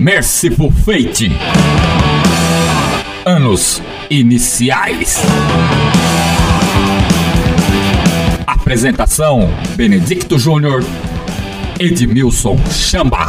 Merciful Fate. Anos iniciais. Apresentação: Benedicto Júnior, Edmilson Chamba.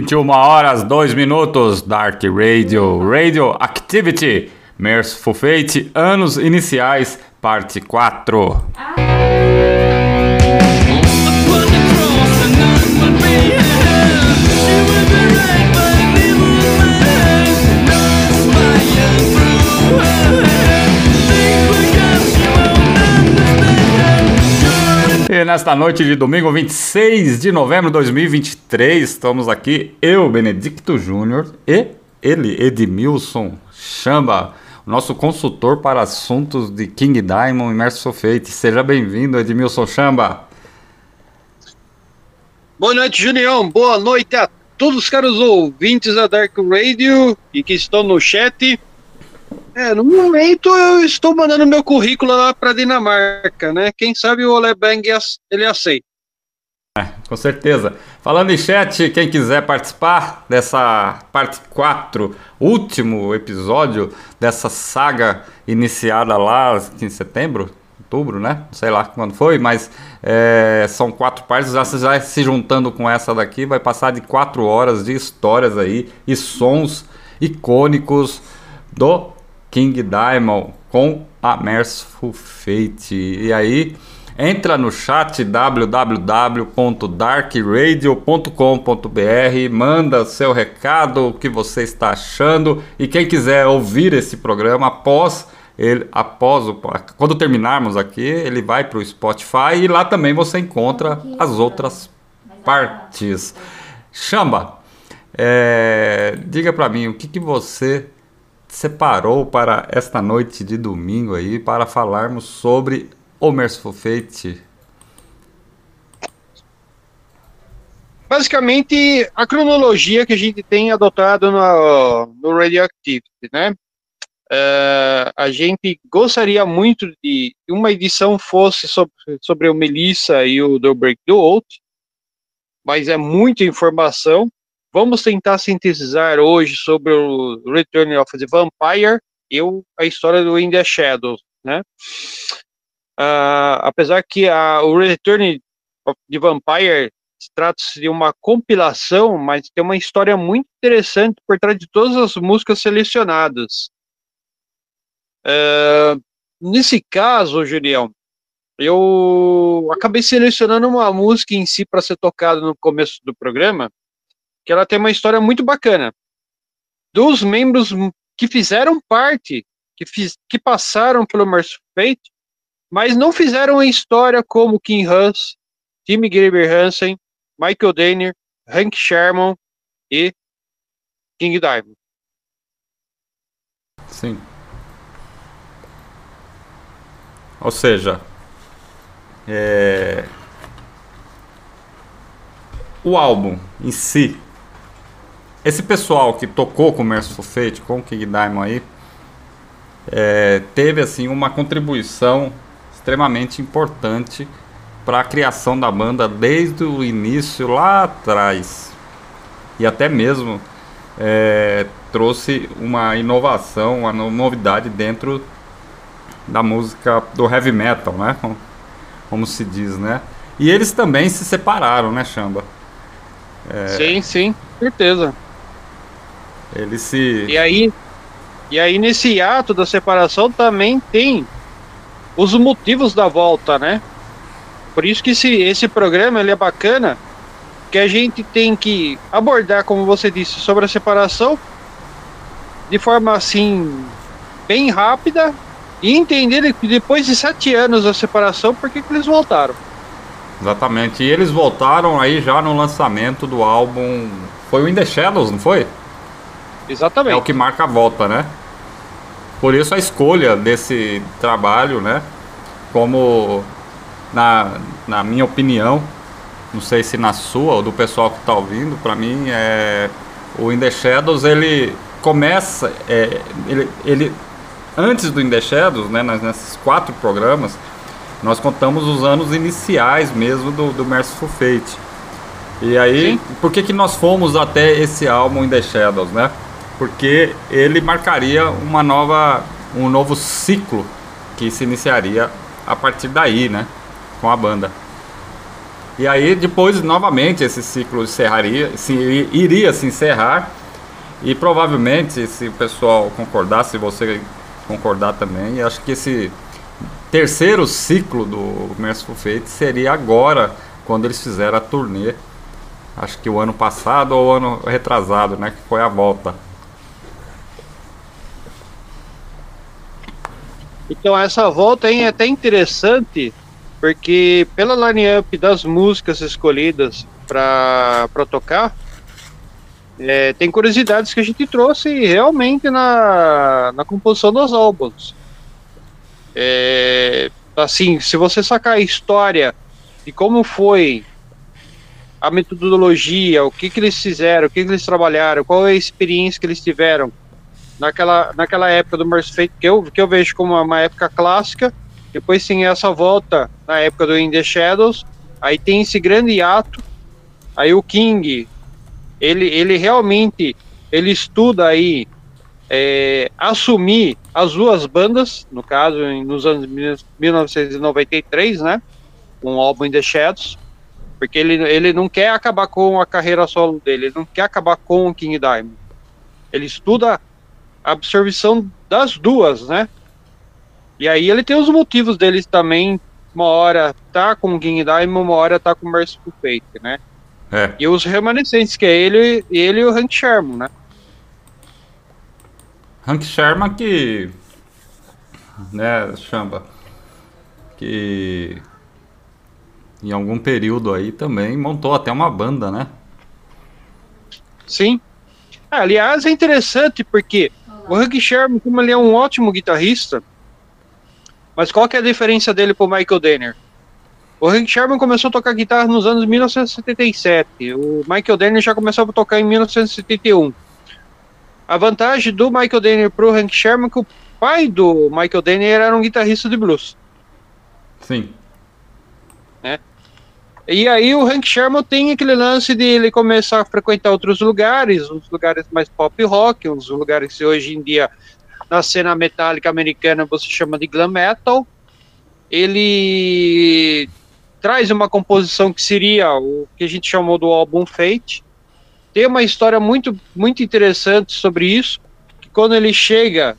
21 horas, 2 minutos, Dark Radio, Radio Activity, Merciful Fate, Anos Iniciais, parte 4. Ah. Nesta noite de domingo, 26 de novembro de 2023, estamos aqui, eu, Benedicto Júnior, e ele, Edmilson Chamba, nosso consultor para assuntos de King Diamond e Merciful Fate. Seja bem-vindo, Edmilson Chamba. Boa noite, Julião. Boa noite a todos os caros ouvintes da Dark Radio e que estão no chat. É, no momento eu estou mandando meu currículo lá para Dinamarca, né? Quem sabe o Olebang ele aceita. É, com certeza. Falando em chat, quem quiser participar dessa parte 4, último episódio dessa saga iniciada lá em setembro, outubro, né? Não sei lá quando foi, mas é, são quatro partes. Já já se juntando com essa daqui, vai passar de quatro horas de histórias aí e sons icônicos do King Diamond com a Merciful Fate. E aí, entra no chat www.darkradio.com.br, manda seu recado, o que você está achando e quem quiser ouvir esse programa após ele, após o, quando terminarmos aqui, ele vai para o Spotify e lá também você encontra as outras partes. Chamba, é, diga para mim o que, que você separou para esta noite de domingo aí para falarmos sobre o Merciful Fate. Basicamente, a cronologia que a gente tem adotado no, no Radioactivity, né? Uh, a gente gostaria muito de uma edição fosse sobre, sobre o Melissa e o The Break the Oath, mas é muita informação. Vamos tentar sintetizar hoje sobre o Return of the Vampire e a história do In the Shadows, né? Uh, apesar que a, o Return of the Vampire trata-se de uma compilação, mas tem uma história muito interessante por trás de todas as músicas selecionadas. Uh, nesse caso, Julião, eu acabei selecionando uma música em si para ser tocada no começo do programa, que ela tem uma história muito bacana. Dos membros que fizeram parte, que, fiz, que passaram pelo Mercy Fate, mas não fizeram a história como Kim Huss, Timmy Graber Hansen, Michael Danner, Hank Sherman e King Diamond. Sim. Ou seja, é... o álbum em si, esse pessoal que tocou com o Merciful Fate, com o King Diamond aí, é, teve assim uma contribuição extremamente importante para a criação da banda desde o início lá atrás e até mesmo é, trouxe uma inovação, uma novidade dentro da música do heavy metal, né? Como, como se diz, né? E eles também se separaram, né, Chamba? É, sim, sim, certeza. Eles se. E aí, e aí nesse ato da separação também tem os motivos da volta, né? Por isso que esse, esse programa ele é bacana, que a gente tem que abordar, como você disse, sobre a separação de forma assim bem rápida e entender que depois de sete anos da separação, por que, que eles voltaram. Exatamente. E eles voltaram aí já no lançamento do álbum. Foi o In The Shadows, não foi? Exatamente. É o que marca a volta, né? Por isso a escolha desse trabalho, né? Como na, na minha opinião, não sei se na sua ou do pessoal que está ouvindo, para mim é o In The Shadows ele começa, é, ele, ele antes do In The Shadows, né, nesses quatro programas, nós contamos os anos iniciais mesmo do, do Merciful Fate. E aí, Sim. por que, que nós fomos até esse álbum In The Shadows, né? Porque ele marcaria uma nova, um novo ciclo que se iniciaria a partir daí, né? Com a banda. E aí, depois, novamente, esse ciclo encerraria, se, iria se encerrar. E provavelmente, se o pessoal concordar, se você concordar também. Acho que esse terceiro ciclo do Merciful Fate seria agora, quando eles fizeram a turnê. Acho que o ano passado ou o ano retrasado, né? Que foi a volta. Então essa volta é até interessante, porque pela line-up das músicas escolhidas para tocar, é, tem curiosidades que a gente trouxe realmente na, na composição dos álbuns. É, assim, se você sacar a história de como foi a metodologia, o que, que eles fizeram, o que, que eles trabalharam, qual é a experiência que eles tiveram naquela, naquela época do Mercy Fate, que eu, que eu vejo como uma época clássica, depois tem essa volta na época do In The Shadows, aí tem esse grande ato, aí o King ele, ele realmente ele estuda aí é, assumir as duas bandas, no caso, nos anos 1993, né? Com o álbum In The Shadows, porque ele, ele não quer acabar com a carreira solo dele, ele não quer acabar com o King Diamond. Ele estuda absorção das duas, né? E aí ele tem os motivos deles também, uma hora tá com o King Diamond, uma hora tá com o Merciful Fate, né? É. E os remanescentes, que é ele, ele e o Hank Sherman, né? Hank Sherman que. Né, chamba. Que. Em algum período aí também montou até uma banda, né? Sim. Ah, aliás, é interessante porque o Hank Sherman, como ele é um ótimo guitarrista, mas qual que é a diferença dele pro Michael Danner? O Hank Sherman começou a tocar guitarra nos anos 1977. O Michael Denner já começou a tocar em 1971. A vantagem do Michael Denner pro Hank Sherman é que o pai do Michael Denner era um guitarrista de blues. Sim. E aí o Hank Sherman tem aquele lance de ele começar a frequentar outros lugares, uns lugares mais pop rock, uns lugares que hoje em dia na cena metálica americana você chama de glam metal. Ele traz uma composição que seria o que a gente chamou do álbum Fate. Tem uma história muito, muito interessante sobre isso, que quando ele chega,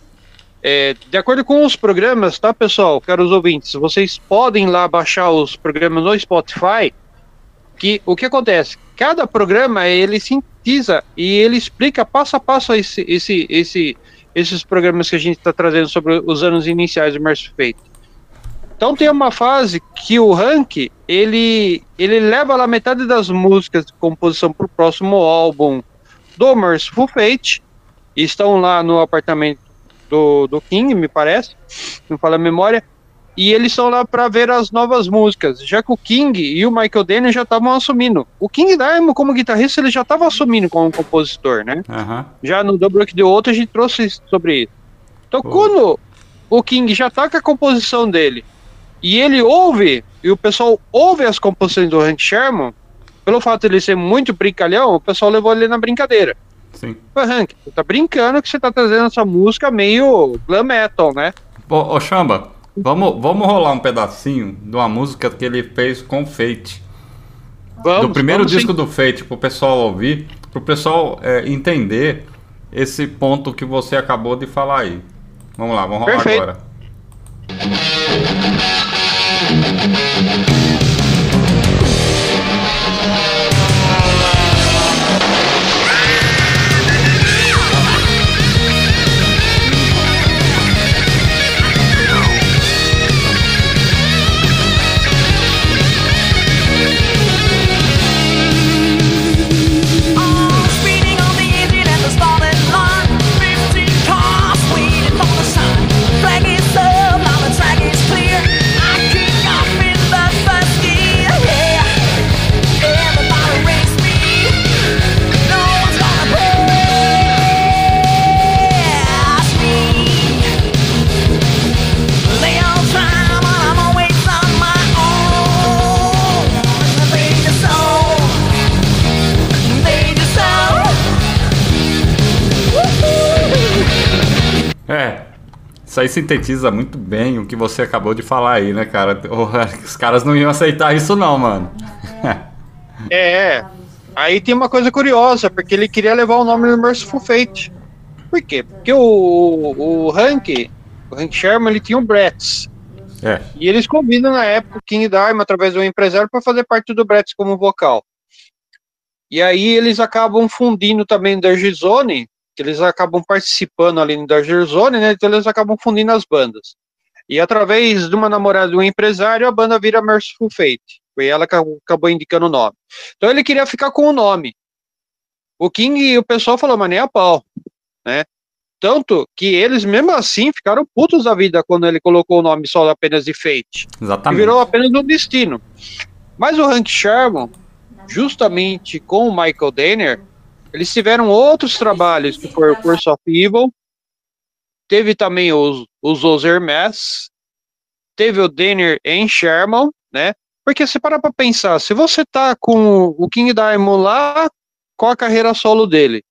é, de acordo com os programas, tá, pessoal, caros ouvintes, vocês podem lá baixar os programas no Spotify, que o que acontece? Cada programa, ele sintetiza e ele explica passo a passo esse, esse, esse, esses programas que a gente está trazendo sobre os anos iniciais do Mercy Fate. Então tem uma fase que o Hank, ele, ele leva lá metade das músicas de composição para o próximo álbum, do Merciful Fate. Estão lá no apartamento do, do King, me parece, não fala a memória. E eles estão lá para ver as novas músicas, já que o King e o Michael Daniel já estavam assumindo. O King Diamond, como guitarrista, ele já estava assumindo como compositor, né? Aham. Já no Double Rock the Outro a gente trouxe sobre isso. Então, quando o King já tá com a composição dele e ele ouve, e o pessoal ouve as composições do Hank Sherman, pelo fato de ele ser muito brincalhão, o pessoal levou ele na brincadeira. Sim. Hank, você tá brincando que você tá trazendo essa música meio glam metal, né? Ô, ô Chamba, vamos, vamos rolar um pedacinho de uma música que ele fez com o Fate. Vamos, do primeiro vamos disco sim. do Fate, pro pessoal ouvir, pro pessoal é, entender esse ponto que você acabou de falar aí. Vamos lá, vamos rolar Perfeito. agora. Speeding aí sintetiza muito bem o que você acabou de falar aí, né, cara? Os caras não iam aceitar isso não, mano. É, aí tem uma coisa curiosa, porque ele queria levar o nome do Merciful Fate. Por quê? Porque o, o Hank, o Hank Sherman, ele tinha o Bratz. É, E eles convidam na época o King Diamond através do empresário para fazer parte do Bratz como vocal. E aí eles acabam fundindo também o Danger Zone, que eles acabam participando ali no Danger Zone, né? Então eles acabam fundindo as bandas. E através de uma namorada de um empresário, a banda vira Merciful Fate. Foi ela que acabou indicando o nome. Então ele queria ficar com o nome. O King e o pessoal falou, mas nem a pau, né? Tanto que eles, mesmo assim, ficaram putos da vida quando ele colocou o nome só apenas de Fate. Exatamente. virou apenas um destino. Mas o Hank Sherman, justamente com o Michael Danner, eles tiveram outros trabalhos, que foi o Curse of Evil, teve também os, os Ozer Mass, teve o Danner em Sherman, né? Porque se parar pra pensar, se você tá com o King Diamond lá, com a carreira solo dele,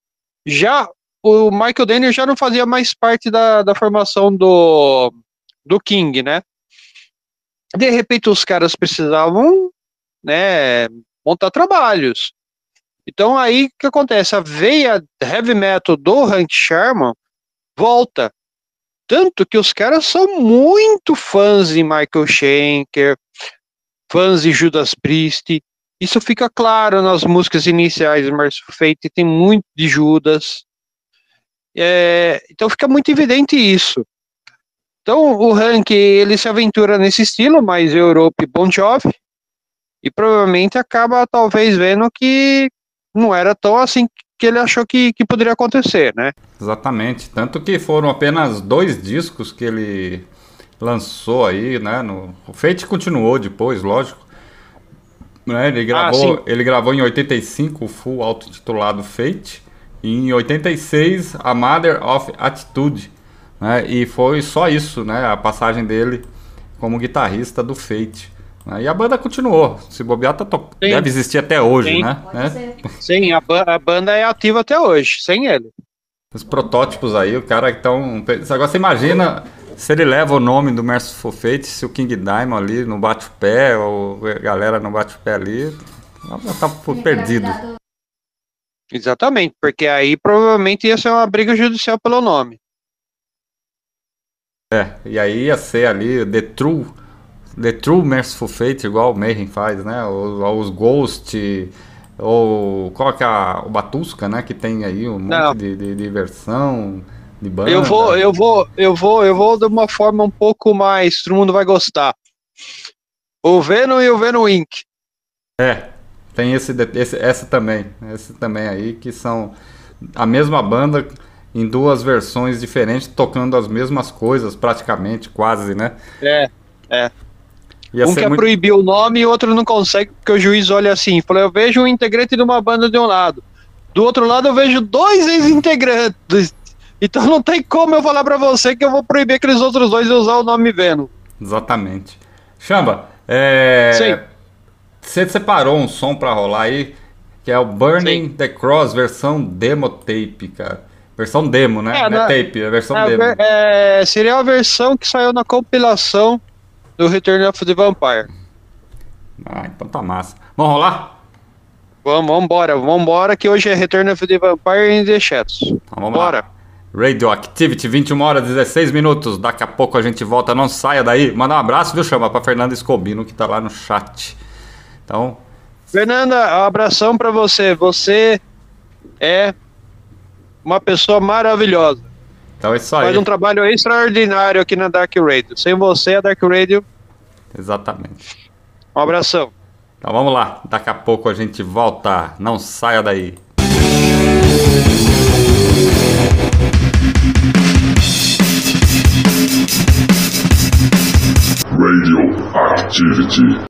já o Michael Danner já não fazia mais parte da, da formação do, do King, né? De repente os caras precisavam, né, montar trabalhos. Então aí o que acontece? A veia heavy metal do Hank Sherman volta. Tanto que os caras são muito fãs de Michael Schenker, fãs de Judas Priest. Isso fica claro nas músicas iniciais do Merciful Fate, tem muito de Judas. É, então fica muito evidente isso. Então o Hank ele se aventura nesse estilo, mais Europe Bon Jovi, e provavelmente acaba talvez vendo que não era tão assim que ele achou que, que poderia acontecer, né? Exatamente. Tanto que foram apenas dois discos que ele lançou aí, né? No... O Fate continuou depois, lógico. Né? Ele, gravou, sim. ele gravou em 85 o full auto-titulado Fate. E em 86 a Mother of Attitude. Né? E foi só isso, né? A passagem dele como guitarrista do Fate. E a banda continuou. Se bobear, tá to... Deve existir até hoje, Sim. né? né? Sim, a, ba- a banda é ativa até hoje, sem ele. Os protótipos aí, o cara então. Agora você imagina se ele leva o nome do Merciful Fate, se o King Diamond ali não bate o pé, ou a galera não bate o pé ali, tá perdido. Exatamente, porque aí provavelmente ia ser uma briga judicial pelo nome. É, e aí ia ser ali The True, The True Merciful Fate, igual o Mayhem faz, né? Os, os Ghost, ou qual que é a, o Batusca, né? Que tem aí um Não. monte de, de, de versão de banda. Eu vou, eu vou, eu vou, eu vou de uma forma um pouco mais, todo mundo vai gostar. O Venom e o Venom Inc. É, tem esse, esse essa também, esse também aí que são a mesma banda em duas versões diferentes, tocando as mesmas coisas, praticamente, quase, né? É, é. Ia um quer muito- proibir o nome e o outro não consegue, porque o juiz olha assim, fala, eu vejo um integrante de uma banda de um lado. Do outro lado eu vejo dois ex-integrantes. Então não tem como eu falar pra você que eu vou proibir aqueles outros dois de usar o nome Venom. Exatamente. Chamba, é... Sim. você separou um som pra rolar aí, que é o Burning the Cross, versão demo tape, cara. Versão demo, né? É, Não é na- tape, é versão É, demo. é, seria a versão que saiu na compilação do Return of the Vampire. Ah, então tá massa. Vamos rolar? Vamos, vambora, vambora, que hoje é Return of the Vampire in the Shadows. Então vamos Bora. lá. Radioactivity, 21 horas 16 minutos. Daqui a pouco a gente volta. Não saia daí. Manda um abraço, viu, Chama? Pra Fernanda Escobino, que tá lá no chat. Então, Fernanda, um abração pra você. Você é uma pessoa maravilhosa. Então é isso aí. Faz um trabalho extraordinário aqui na Dark Radio. Sem você, a Dark Radio. Exatamente. Um abração. Então vamos lá. Daqui a pouco a gente volta. Não saia daí. Radio Activity.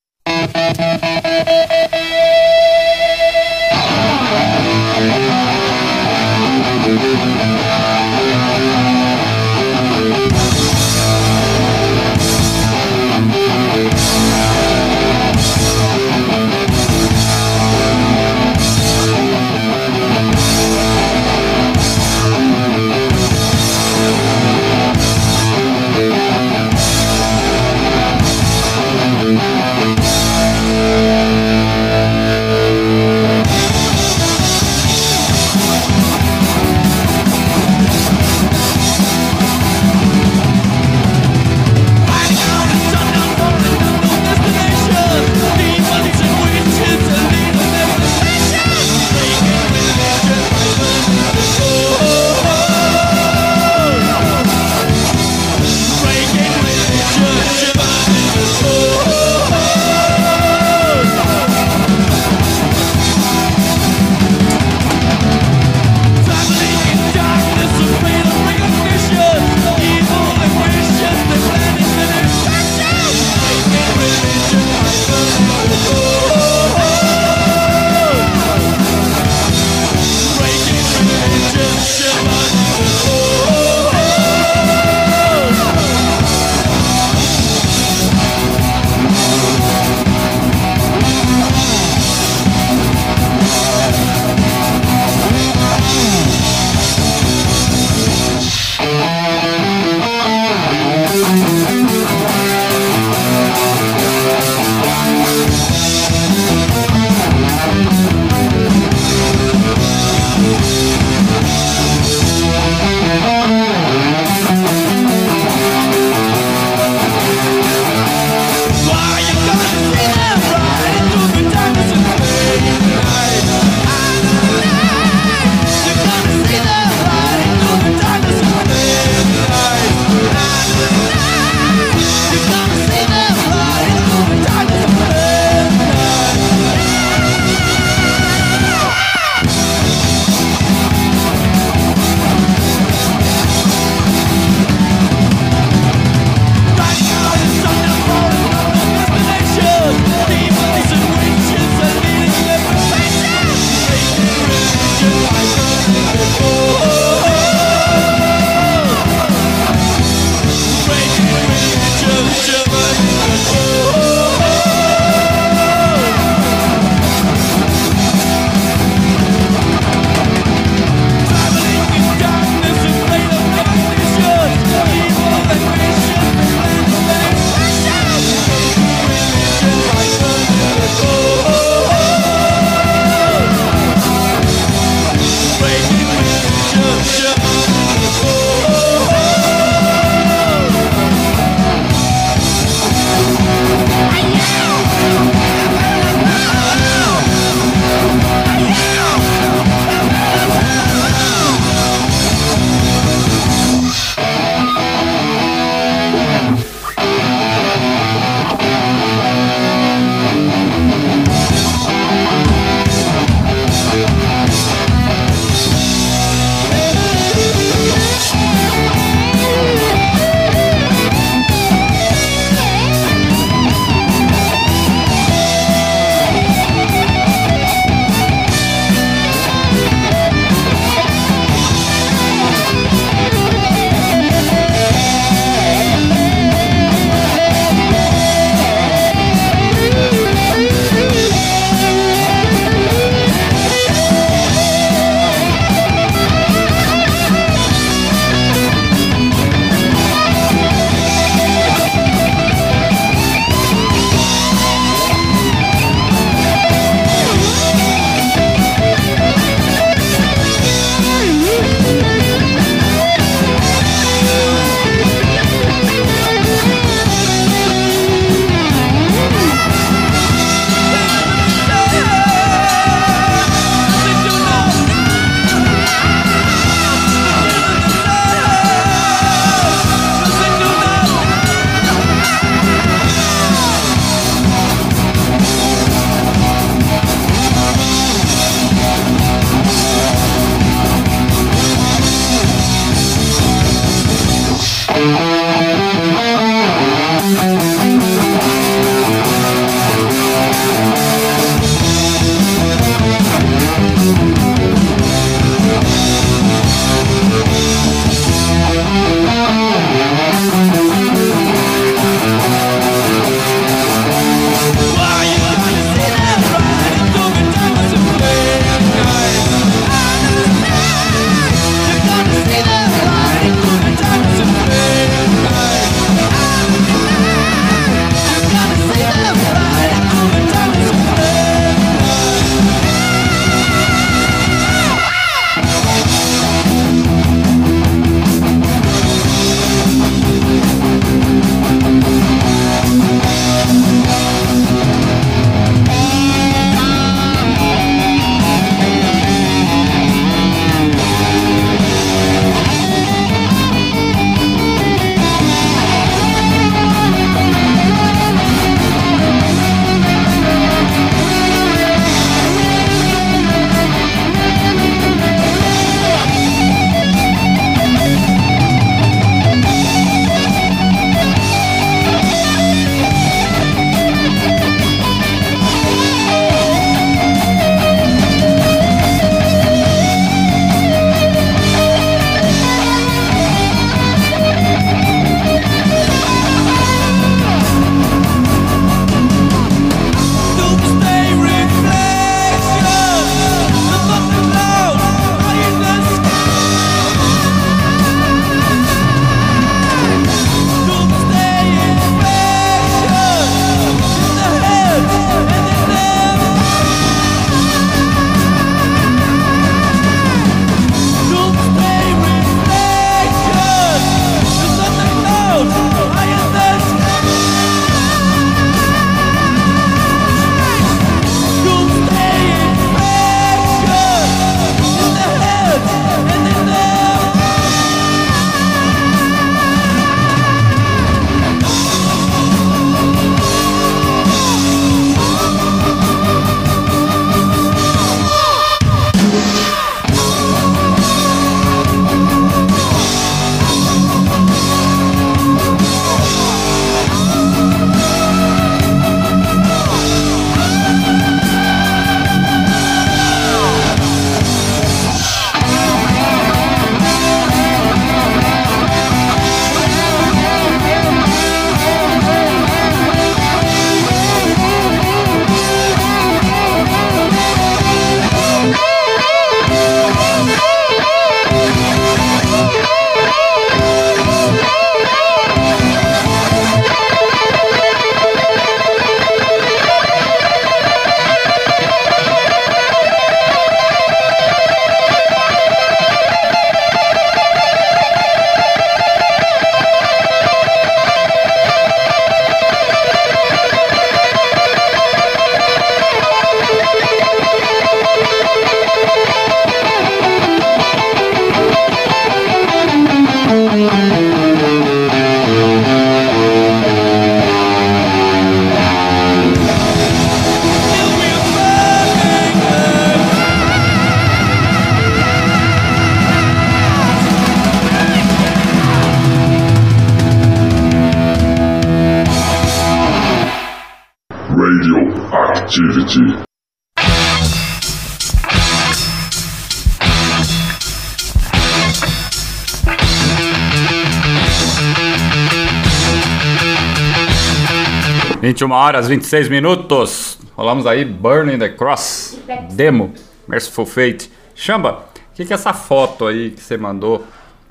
21 horas 26 minutos. Rolamos aí Burning the Cross, demo, Merciful Fate. Chamba, o que, que é essa foto aí que você mandou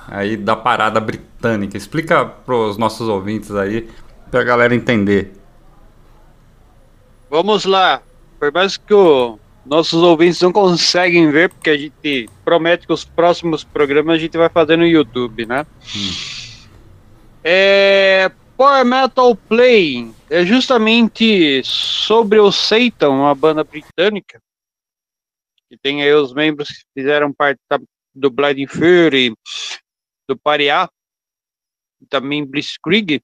aí da parada britânica? Explica para os nossos ouvintes aí, para a galera entender. Vamos lá. Por mais que o nossos ouvintes não conseguem ver, porque a gente promete que os próximos programas a gente vai fazer no YouTube, né? Hum. É, Power Metal Play é justamente sobre o Satan, uma banda britânica, que tem aí os membros que fizeram parte da- do Blinding Fury, do Pariah, e também Blitzkrieg.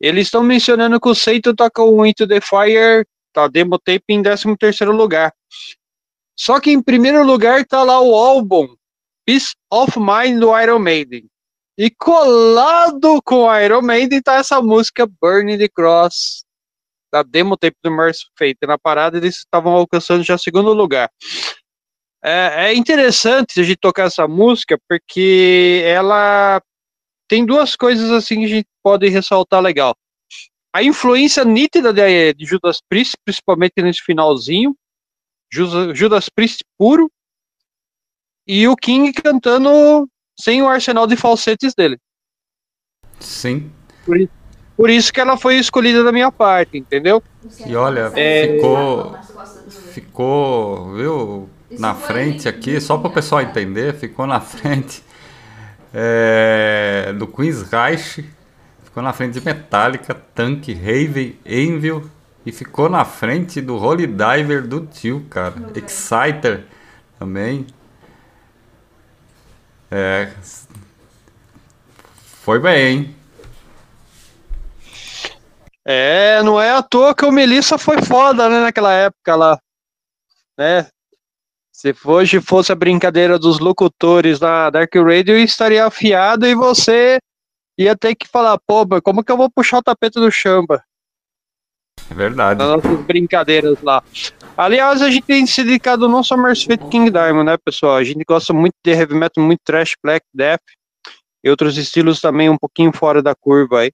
Eles estão mencionando que o Satan toca o Into the Fire, tá demo tape em 13 terceiro lugar. Só que em primeiro lugar tá lá o álbum Peace of Mind do Iron Maiden. E colado com Iron Maiden tá essa música Burning the Cross, da demo tape do Mercy Fate. Na parada eles estavam alcançando já segundo lugar. É, é interessante a gente tocar essa música porque ela tem duas coisas assim que a gente pode ressaltar legal. A influência nítida de, de Judas Priest, principalmente nesse finalzinho, Judas Priest puro, e o King cantando sem o arsenal de falsetes dele. Sim. Por isso que ela foi escolhida da minha parte, entendeu? E olha, É. ficou, ficou, viu, na frente aqui, só para o pessoal entender, ficou na frente é, do Queen's Reich, ficou na frente de Metallica, Tank, Raven, Anvil e ficou na frente do Holy Diver do tio, cara. Exciter também. É, foi bem, hein? É, não é à toa que o Melissa foi foda, né, naquela época lá. Né? Se hoje fosse a brincadeira dos locutores da Dark Radio, eu estaria afiado e você ia ter que falar, pô, como que eu vou puxar o tapete do chamba? É verdade. nas nossas brincadeiras lá. Aliás, a gente tem se dedicado não só a Mercy Fate King Diamond, né, pessoal? A gente gosta muito de heavy metal, muito trash, black, death e outros estilos também um pouquinho fora da curva aí.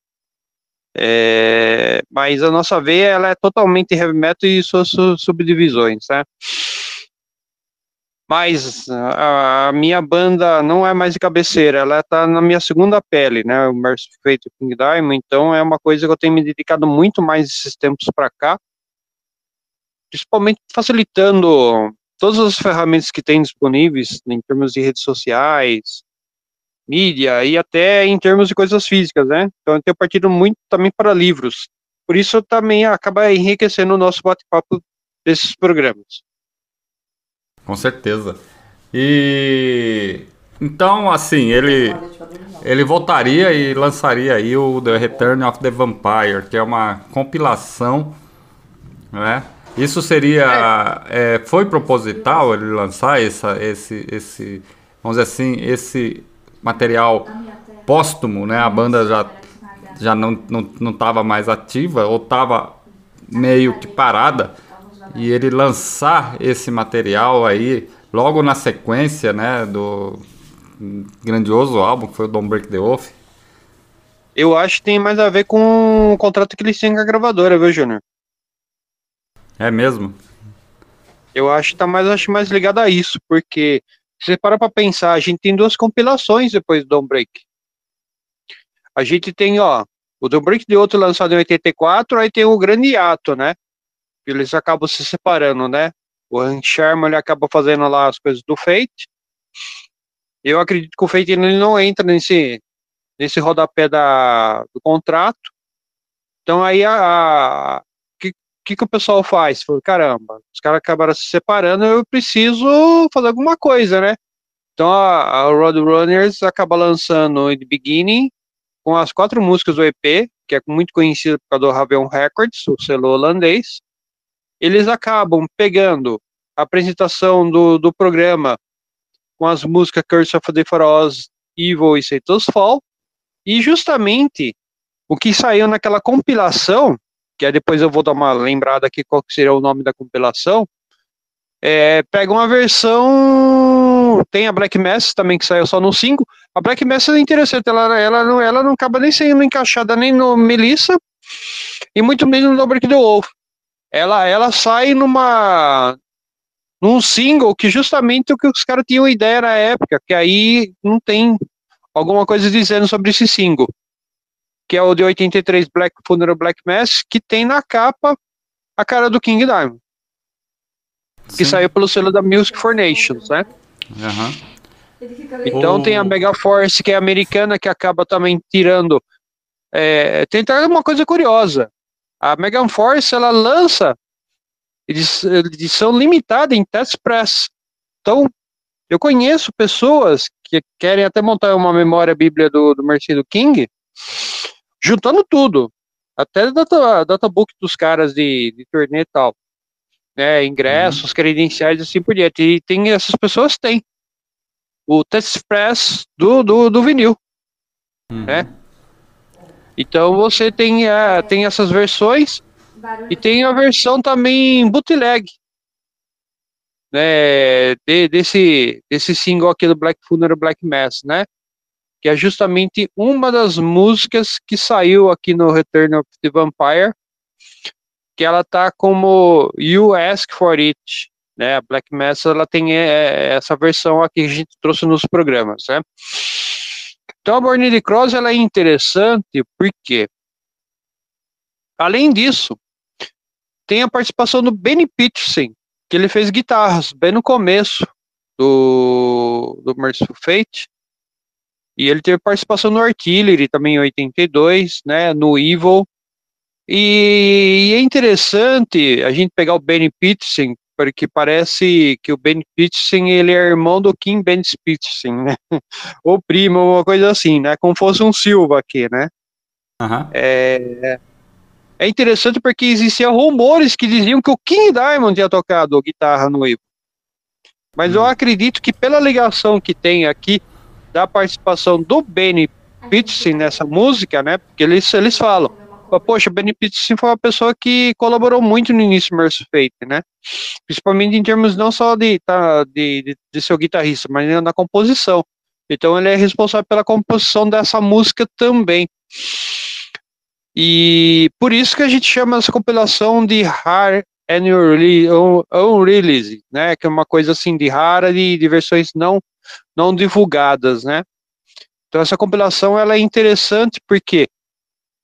É, mas a nossa veia ela é totalmente heavy metal e suas su- subdivisões, né? Mas a, minha banda não é mais de cabeceira, ela tá na minha segunda pele, né? O Mercy Fate King Diamond, então é uma coisa que eu tenho me dedicado muito mais esses tempos para cá, principalmente facilitando todas as ferramentas que tem disponíveis em termos de redes sociais, mídia e até em termos de coisas físicas, né? Então eu tenho partido muito também para livros. Por isso também acaba enriquecendo o nosso bate-papo desses programas. Com certeza. E então, assim, ele ele voltaria e lançaria aí o The Return of the Vampire, que é uma compilação, né? Isso seria é, foi proposital ele lançar essa esse esse vamos dizer assim esse material póstumo, né? A banda já já não não estava mais ativa ou estava meio que parada e ele lançar esse material aí logo na sequência, né, do grandioso álbum que foi o Don't Break the Oath. Eu acho que tem mais a ver com o contrato que eles têm com a gravadora, viu, Júnior? É mesmo? Eu acho que tá mais, acho mais ligado a isso, porque se você para pra pensar, a gente tem duas compilações depois do Don't Break. A gente tem, ó, o Don't Break de outro lançado em 84, aí tem o Grande Hiato, né? Eles acabam se separando, né? O Hank ele acaba fazendo lá as coisas do Fate. Eu acredito que o Fate ele não entra nesse, nesse rodapé da, do contrato. Então aí a, a que, que, que o pessoal faz? Falou, caramba, os caras acabaram se separando, eu preciso fazer alguma coisa, né? Então a, a Roadrunners acaba lançando The Beginning com as quatro músicas do EP, que é muito conhecido por causa do Raven Records, o selo holandês. Eles acabam pegando a apresentação do, do programa com as músicas Curse of the Pharaohs, Evil e Satan's Fall, e justamente o que saiu naquela compilação que aí depois eu vou dar uma lembrada aqui qual seria o nome da compilação, é, pega uma versão. Tem a Black Mass também, que saiu só no 5. A Black Mass é interessante, ela, ela, não, ela não acaba nem sendo encaixada nem no Melissa e muito menos no Break the Wolf. Ela, ela sai numa. num single que justamente o que os caras tinham ideia na época, que aí não tem alguma coisa dizendo sobre esse single. Que é o de 83 Black Funeral Black Mass, que tem na capa a cara do King Diamond que Sim. saiu pelo selo da Music for Nations, né? Aham. Então Oh. tem a Mega Force, que é americana, que acaba também tirando. É, tem até uma coisa curiosa. A Mega Force ela lança edi- edição limitada em test press. Então, eu conheço pessoas que querem até montar uma memória bíblia do, do Mercedes King, juntando tudo, até data, databook dos caras de, de turnê e tal. Né, ingressos, credenciais e assim por diante. E tem essas pessoas têm o test press do, do, do vinil. Uhum. É. Então você tem, a, tem essas versões e tem a versão também bootleg. Né, de- desse, desse single aqui do Black Funeral Black Mass, né? Que é justamente uma das músicas que saiu aqui no Return of the Vampire, que ela tá como You Ask For It, né? A Black Mass ela tem é, essa versão aqui que a gente trouxe nos programas, né? Então a Born the Cross ela é interessante porque, além disso, tem a participação do Benny Peterson, que ele fez guitarras bem no começo do, do Merciful Fate. E ele teve participação no Artillery também em 82, né, no Evil. E, e é interessante a gente pegar o Benny Peterson, porque parece que o Benny Peterson ele é irmão do Kim Benny Peterson, né? Ou primo, uma coisa assim, né? Como fosse um Silva aqui, né? Aham. É, é interessante porque existiam rumores que diziam que o King Diamond tinha tocado guitarra no Evil. Mas eu acredito que pela ligação que tem aqui da participação do Benny Peterson nessa música, né? Porque eles, eles falam, poxa, o Benny Peterson foi uma pessoa que colaborou muito no início do Mercy Fate, né? Principalmente em termos não só de, tá, de, de, de ser o guitarrista, mas na composição. Então ele é responsável pela composição dessa música também. E por isso que a gente chama essa compilação de Rare and Unrele- Un- Unreleased, né? Que é uma coisa assim de rara de, de versões não não divulgadas, né? Então essa compilação ela é interessante porque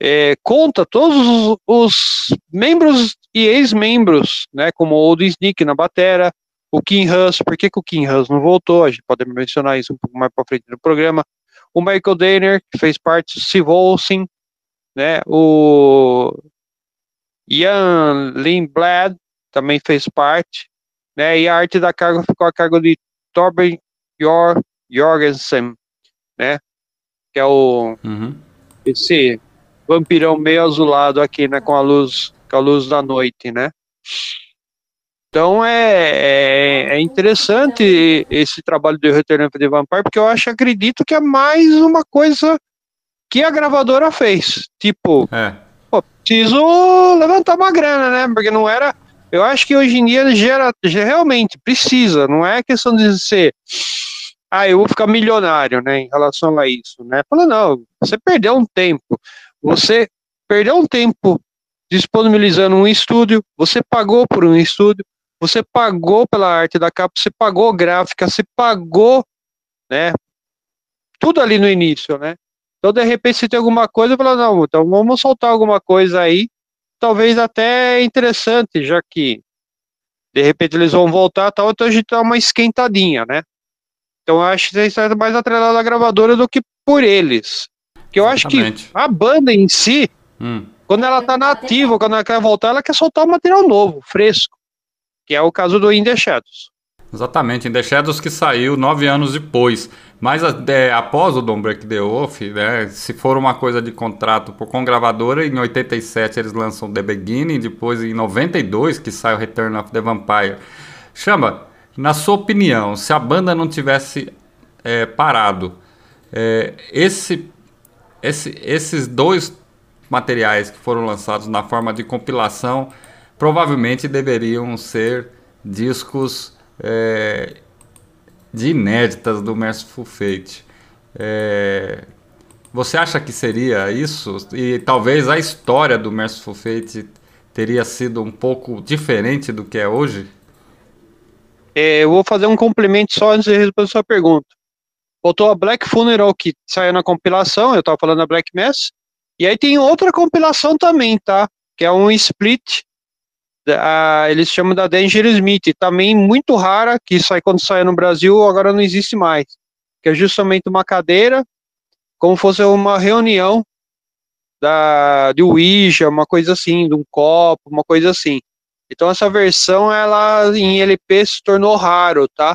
é, conta todos os, os membros e ex-membros, né? Como o Old Sneak na batera, o Kim Hus, por que, que o Kim Hus não voltou? A gente pode mencionar isso um pouco mais para frente no programa. O Michael Danner, que fez parte, o Steve Olsen, né? O Ian Lindblad também fez parte, né? E a arte da carga ficou a cargo de Torben Jor Jorgensen, né? Que é o Uhum. esse vampirão meio azulado aqui, né? Com a luz, com a luz da noite, né? Então é, é, é interessante esse trabalho do Return of the Vampire, porque eu acho, acredito que é mais uma coisa que a gravadora fez. Tipo, É. pô, preciso levantar uma grana, né? Porque não era. Eu acho que hoje em dia gera, realmente precisa, não é questão de ser. Ah, eu vou ficar milionário, né? Em relação a isso, né? Fala, não, você perdeu um tempo. Você perdeu um tempo disponibilizando um estúdio, você pagou por um estúdio, você pagou pela arte da capa, você pagou gráfica, você pagou, né? Tudo ali no início, né? Então, de repente, se tem alguma coisa, fala, não, então vamos soltar alguma coisa aí, talvez até interessante, já que de repente eles vão voltar tal, então a gente dá uma esquentadinha, né? Então acho que isso é mais atrelado à gravadora do que por eles. Que eu acho que Exatamente. a banda em si, Hum. quando ela tá nativa, quando ela quer voltar, ela quer soltar um material novo, fresco. Que é o caso do In The Shadows. Exatamente, em The Shadows que saiu nove anos depois. Mas é, após o Don't Break the Wolf, né, se for uma coisa de contrato por com gravadora, em 87 eles lançam The Beginning, depois em 92 que sai o Return of the Vampire. Chama, na sua opinião, se a banda não tivesse é, parado, é, esse, esse, esses dois materiais que foram lançados na forma de compilação provavelmente deveriam ser discos é, de inéditas do Merciful Fate. É, você acha que seria isso? E talvez a história do Merciful Fate teria sido um pouco diferente do que é hoje? É, eu vou fazer um complemento só antes de responder a sua pergunta. Botou a Black Funeral que saiu na compilação, eu estava falando da Black Mass, e aí tem outra compilação também, tá? Que é um split, eles chamam da Danger Smith, também muito rara, que sai quando sai no Brasil, agora não existe mais. Que é justamente uma cadeira, como fosse uma reunião da, de Ouija, uma coisa assim, de um copo, uma coisa assim. Então essa versão, ela em LP se tornou raro, tá?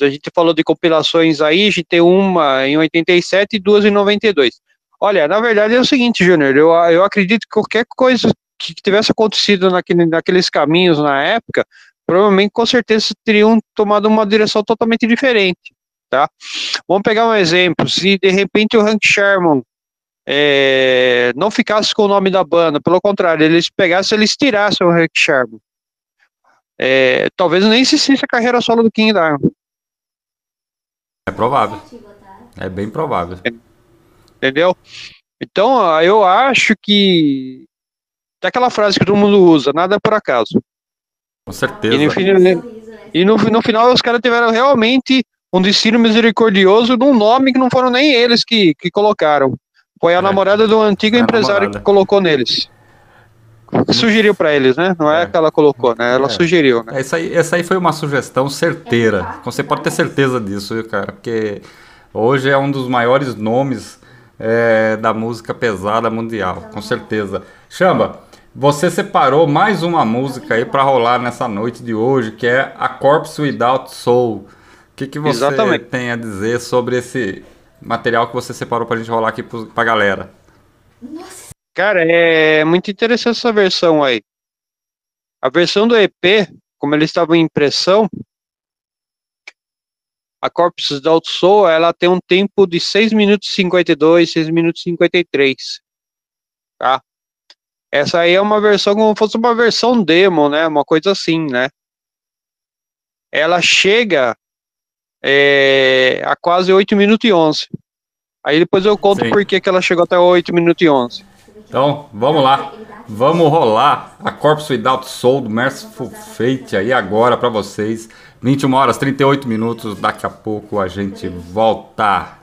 A gente falou de compilações aí, a gente tem uma em 87 e duas em 92. Olha, na verdade é o seguinte, Júnior, eu, eu acredito que qualquer coisa que tivesse acontecido naquele, naqueles caminhos na época, provavelmente com certeza teriam tomado uma direção totalmente diferente, tá? Vamos pegar um exemplo, se de repente o Hank Sherman é, não ficasse com o nome da banda, pelo contrário, eles pegassem, eles tirassem o Hank Sherman, é, talvez nem existisse a carreira solo do King Diamond. É provável. É bem provável. Entendeu? Então, eu acho que. Tem aquela frase que todo mundo usa: nada é por acaso. Com certeza. E no, final, e no, no final os caras tiveram realmente um destino misericordioso num nome que não foram nem eles que, que colocaram. Foi a É. namorada do antigo É empresário namorada. que colocou neles. Sugeriu pra eles, né? Não é, É. que ela colocou, né? Ela É. sugeriu, né? Essa aí, essa aí foi uma sugestão certeira. Você pode ter certeza disso, viu, cara? Porque hoje é um dos maiores nomes é, da música pesada mundial, com certeza. Chamba, você separou mais uma música aí pra rolar nessa noite de hoje, que é a Corpse Without Soul. O que, que você Exatamente. tem a dizer sobre esse material que você separou pra gente rolar aqui pra galera? Cara, é muito interessante essa versão aí. A versão do EP, como ele estava em impressão, a Corpus Without Soul, ela tem um tempo de 6 minutos e 52, 6 minutos e 53. Tá? Essa aí é uma versão como se fosse uma versão demo, né? Uma coisa assim, né? Ela chega é, a quase 8 minutos e 11. Aí depois eu conto Sim. por que, que ela chegou até 8 minutos e 11. Então, vamos lá. Vamos rolar a Corpse Without Soul do Merciful Fate aí agora pra vocês. 21 horas 38 minutos. Daqui a pouco a gente volta.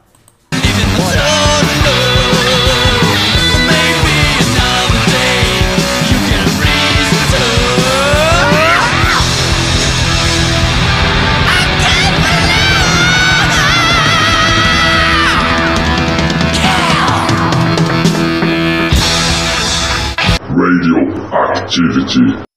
Radioactivity. Thank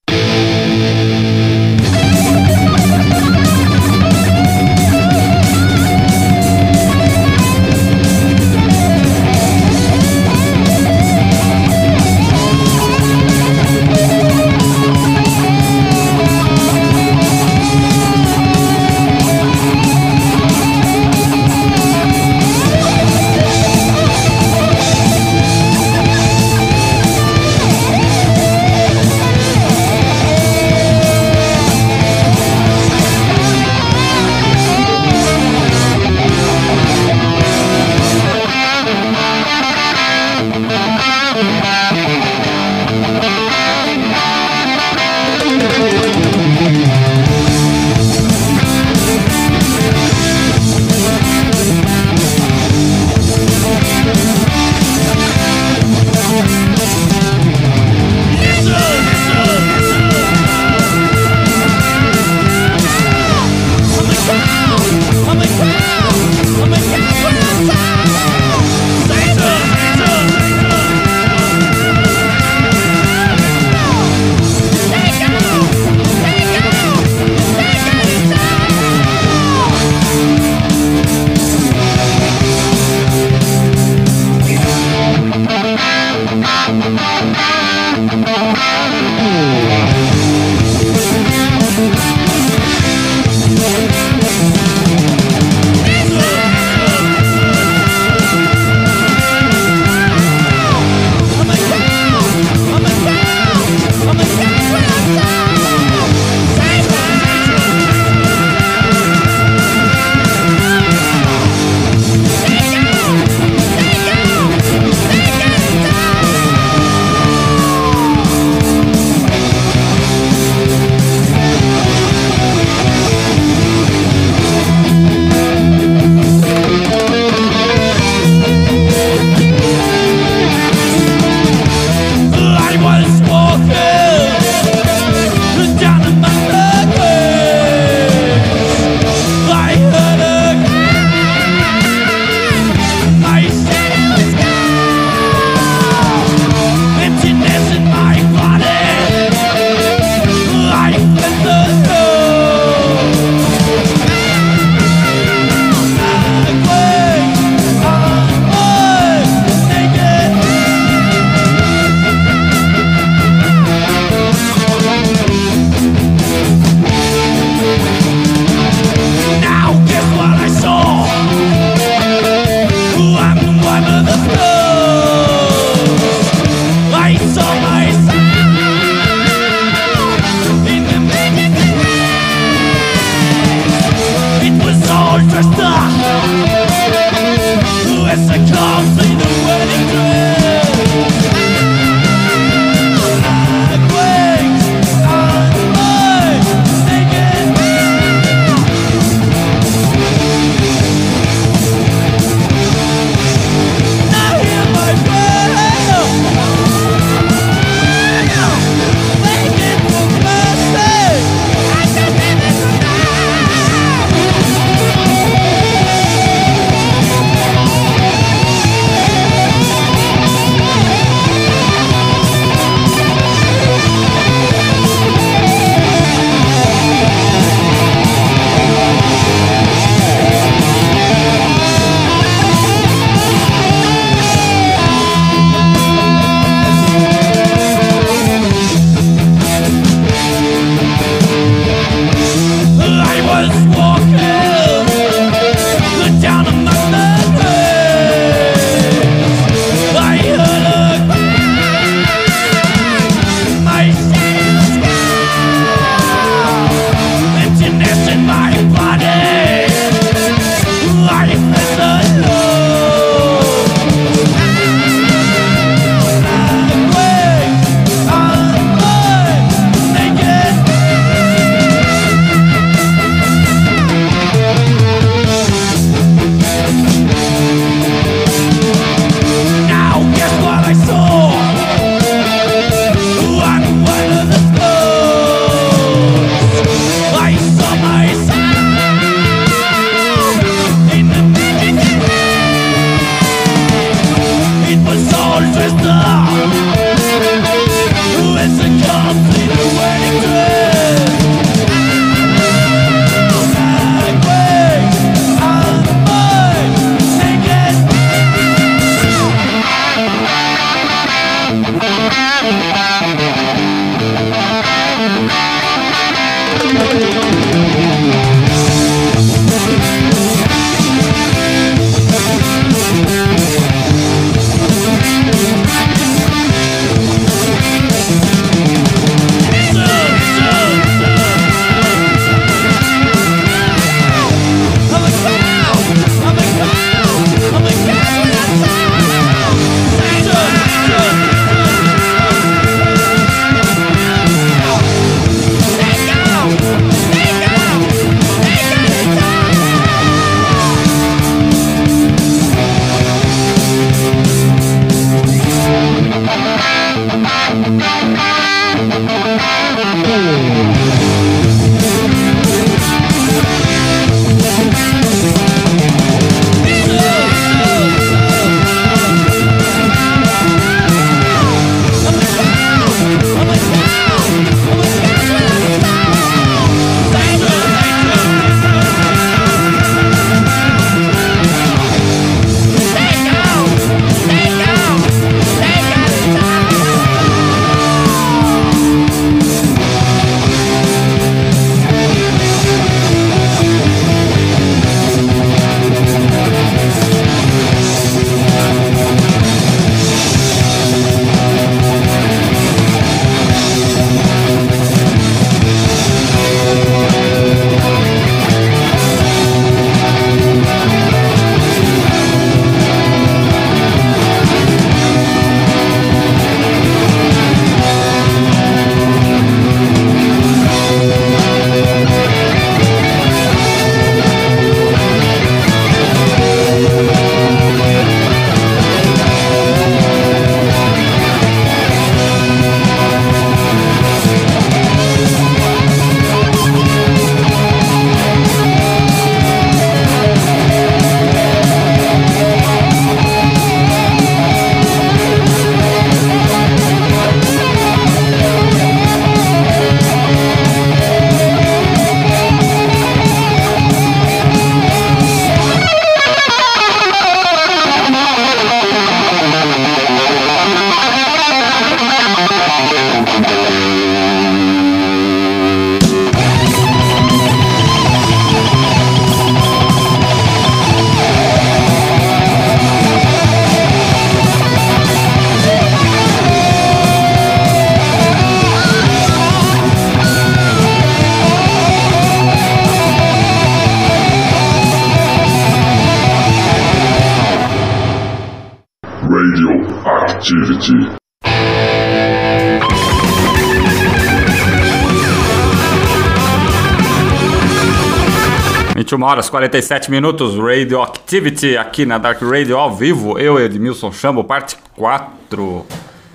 21 horas 47 minutos, Radioactivity aqui na Dark Radio ao vivo. Eu, Edmilson Chambo, parte 4.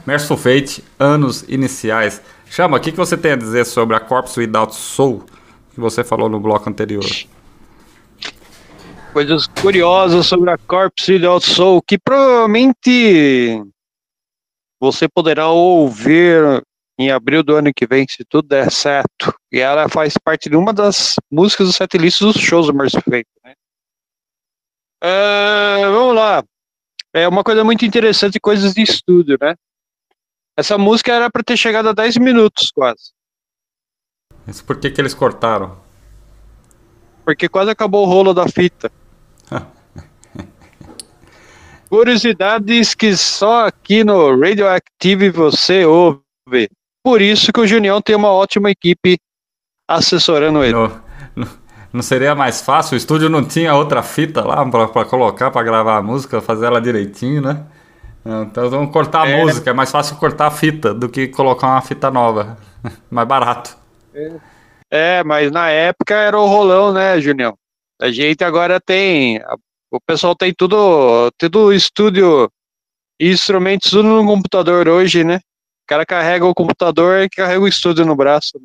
Merciful Fate, anos iniciais. Chama, o que, que você tem a dizer sobre a Corpse Without Soul que você falou no bloco anterior? Coisas curiosas sobre a Corpse Without Soul, que provavelmente você poderá ouvir em abril do ano que vem, se tudo der certo. E ela faz parte de uma das músicas do setlist dos shows do Mercy Fate. Né? Ah, vamos lá. É uma coisa muito interessante, coisas de estúdio, né? Essa música era para ter chegado a 10 minutos, quase. Mas por que, que eles cortaram? Porque quase acabou o rolo da fita. Curiosidades que só aqui no Radioactive você ouve. Por isso que o Junião tem uma ótima equipe assessorando ele. No- não seria mais fácil? O estúdio não tinha outra fita lá pra colocar, pra gravar a música, fazer ela direitinho, né? Não, Então vamos cortar a É. música. É mais fácil cortar a fita do que colocar uma fita nova. mais barato. É, mas na época era o rolão, né, Junião? A gente agora tem. O pessoal tem tudo, tudo estúdio e instrumentos tudo no computador hoje, né? O cara carrega o computador e carrega o estúdio no braço.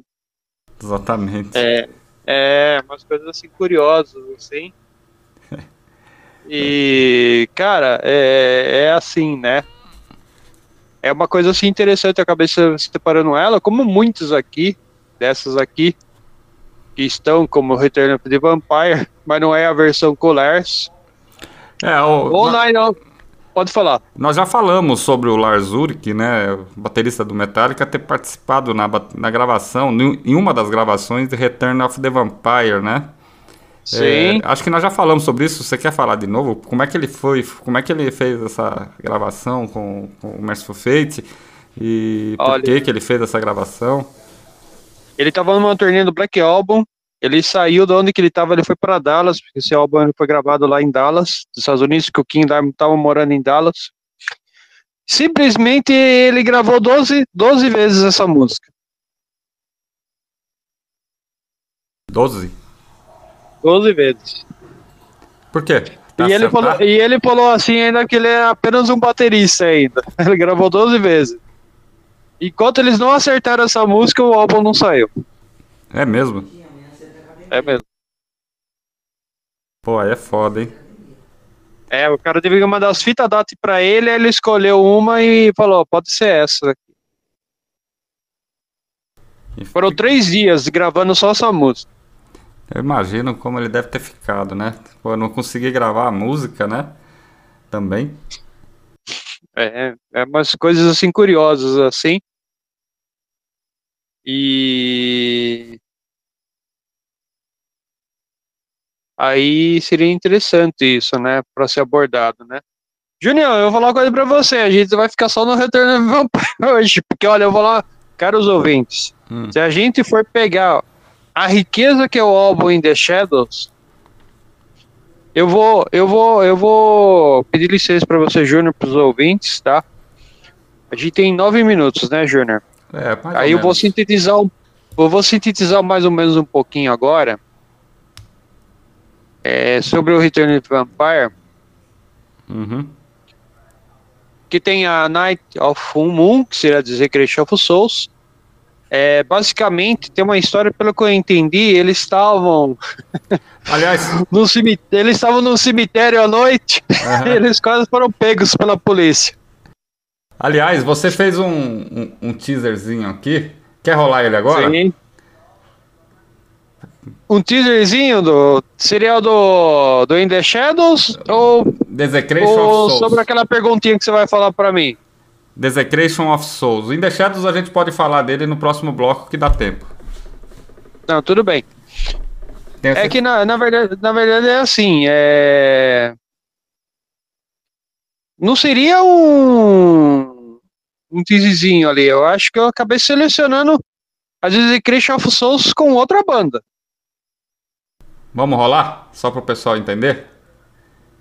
Exatamente. É, é, umas coisas assim curiosas, assim. E, cara, é, é assim, né? É uma coisa assim interessante, eu acabei se- separando ela, como muitos aqui, dessas aqui, que estão como Return of the Vampire, mas não é a versão com Lars. É, o- não, pode falar. nós já falamos sobre o Lars Ulrich, né, baterista do Metallica, ter participado na, na gravação, em uma das gravações de Return of the Vampire, né? Sim. É, acho que nós já falamos sobre isso. Você quer falar de novo? Como é que ele foi? Como é que ele fez essa gravação com, com o Merciful Fate? E por Olha. que, que ele fez essa gravação? Ele tava numa turnê do Black Album. Ele saiu de onde que ele tava, ele foi para Dallas, porque esse álbum foi gravado lá em Dallas, nos Estados Unidos, que o King Diamond tava morando em Dallas. Simplesmente ele gravou 12, 12 vezes essa música. 12? 12 vezes. Por quê? Pra E ele, falou, e ele falou assim ainda que ele é apenas um baterista ainda. Ele gravou 12 vezes. Enquanto eles não acertaram essa música, o álbum não saiu. É mesmo? É mesmo. Pô, aí é foda, hein? É, o cara teve que mandar as fitas DAT pra ele, aí ele escolheu uma e falou, pode ser essa. E Foram três dias gravando só essa música. Eu imagino como ele deve ter ficado, né? Pô, eu não consegui gravar a música, né? Também. É, é umas coisas assim curiosas assim. E aí seria interessante isso, né, para ser abordado, né? Junior, eu vou falar uma coisa pra você, a gente vai ficar só no Return of the Vampire hoje, porque olha, eu vou lá, caros ouvintes, Hum. se a gente for pegar a riqueza que é o álbum In The Shadows, eu vou, eu vou, eu vou pedir licença para você, Júnior, para os ouvintes, tá? A gente tem nove minutos, né, Júnior? É, Aí eu vou sintetizar, eu vou sintetizar mais ou menos um pouquinho agora é, sobre o Return of the Vampire, Uhum. que tem a Night of Full Moon, que seria dizer Creation of Souls. É, basicamente, tem uma história, pelo que eu entendi, eles estavam Aliás, no cemitério, eles estavam no cemitério à noite e eles quase foram pegos pela polícia. aliás, você fez um, um, um teaserzinho aqui. Quer rolar ele agora? Sim. Um teaserzinho do. Seria o do, do In The Shadows ou, Desecration ou of Souls. sobre aquela perguntinha que você vai falar pra mim? Desecration of Souls. In The Shadows a gente pode falar dele no próximo bloco que dá tempo. Não, tudo bem. Tem É que na, na, verdade, na verdade é assim, é. Não seria um. Um teaserzinho ali. Eu acho que eu acabei selecionando a Desecration of Souls com outra banda. Vamos rolar? Só para o pessoal entender?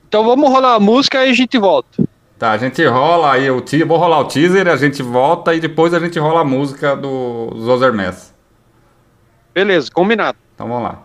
Então vamos rolar a música e a gente volta. Tá, a gente rola aí o teaser, vou rolar o teaser, a gente volta e depois a gente rola a música do Zoser Mess. Beleza, combinado. Então vamos lá.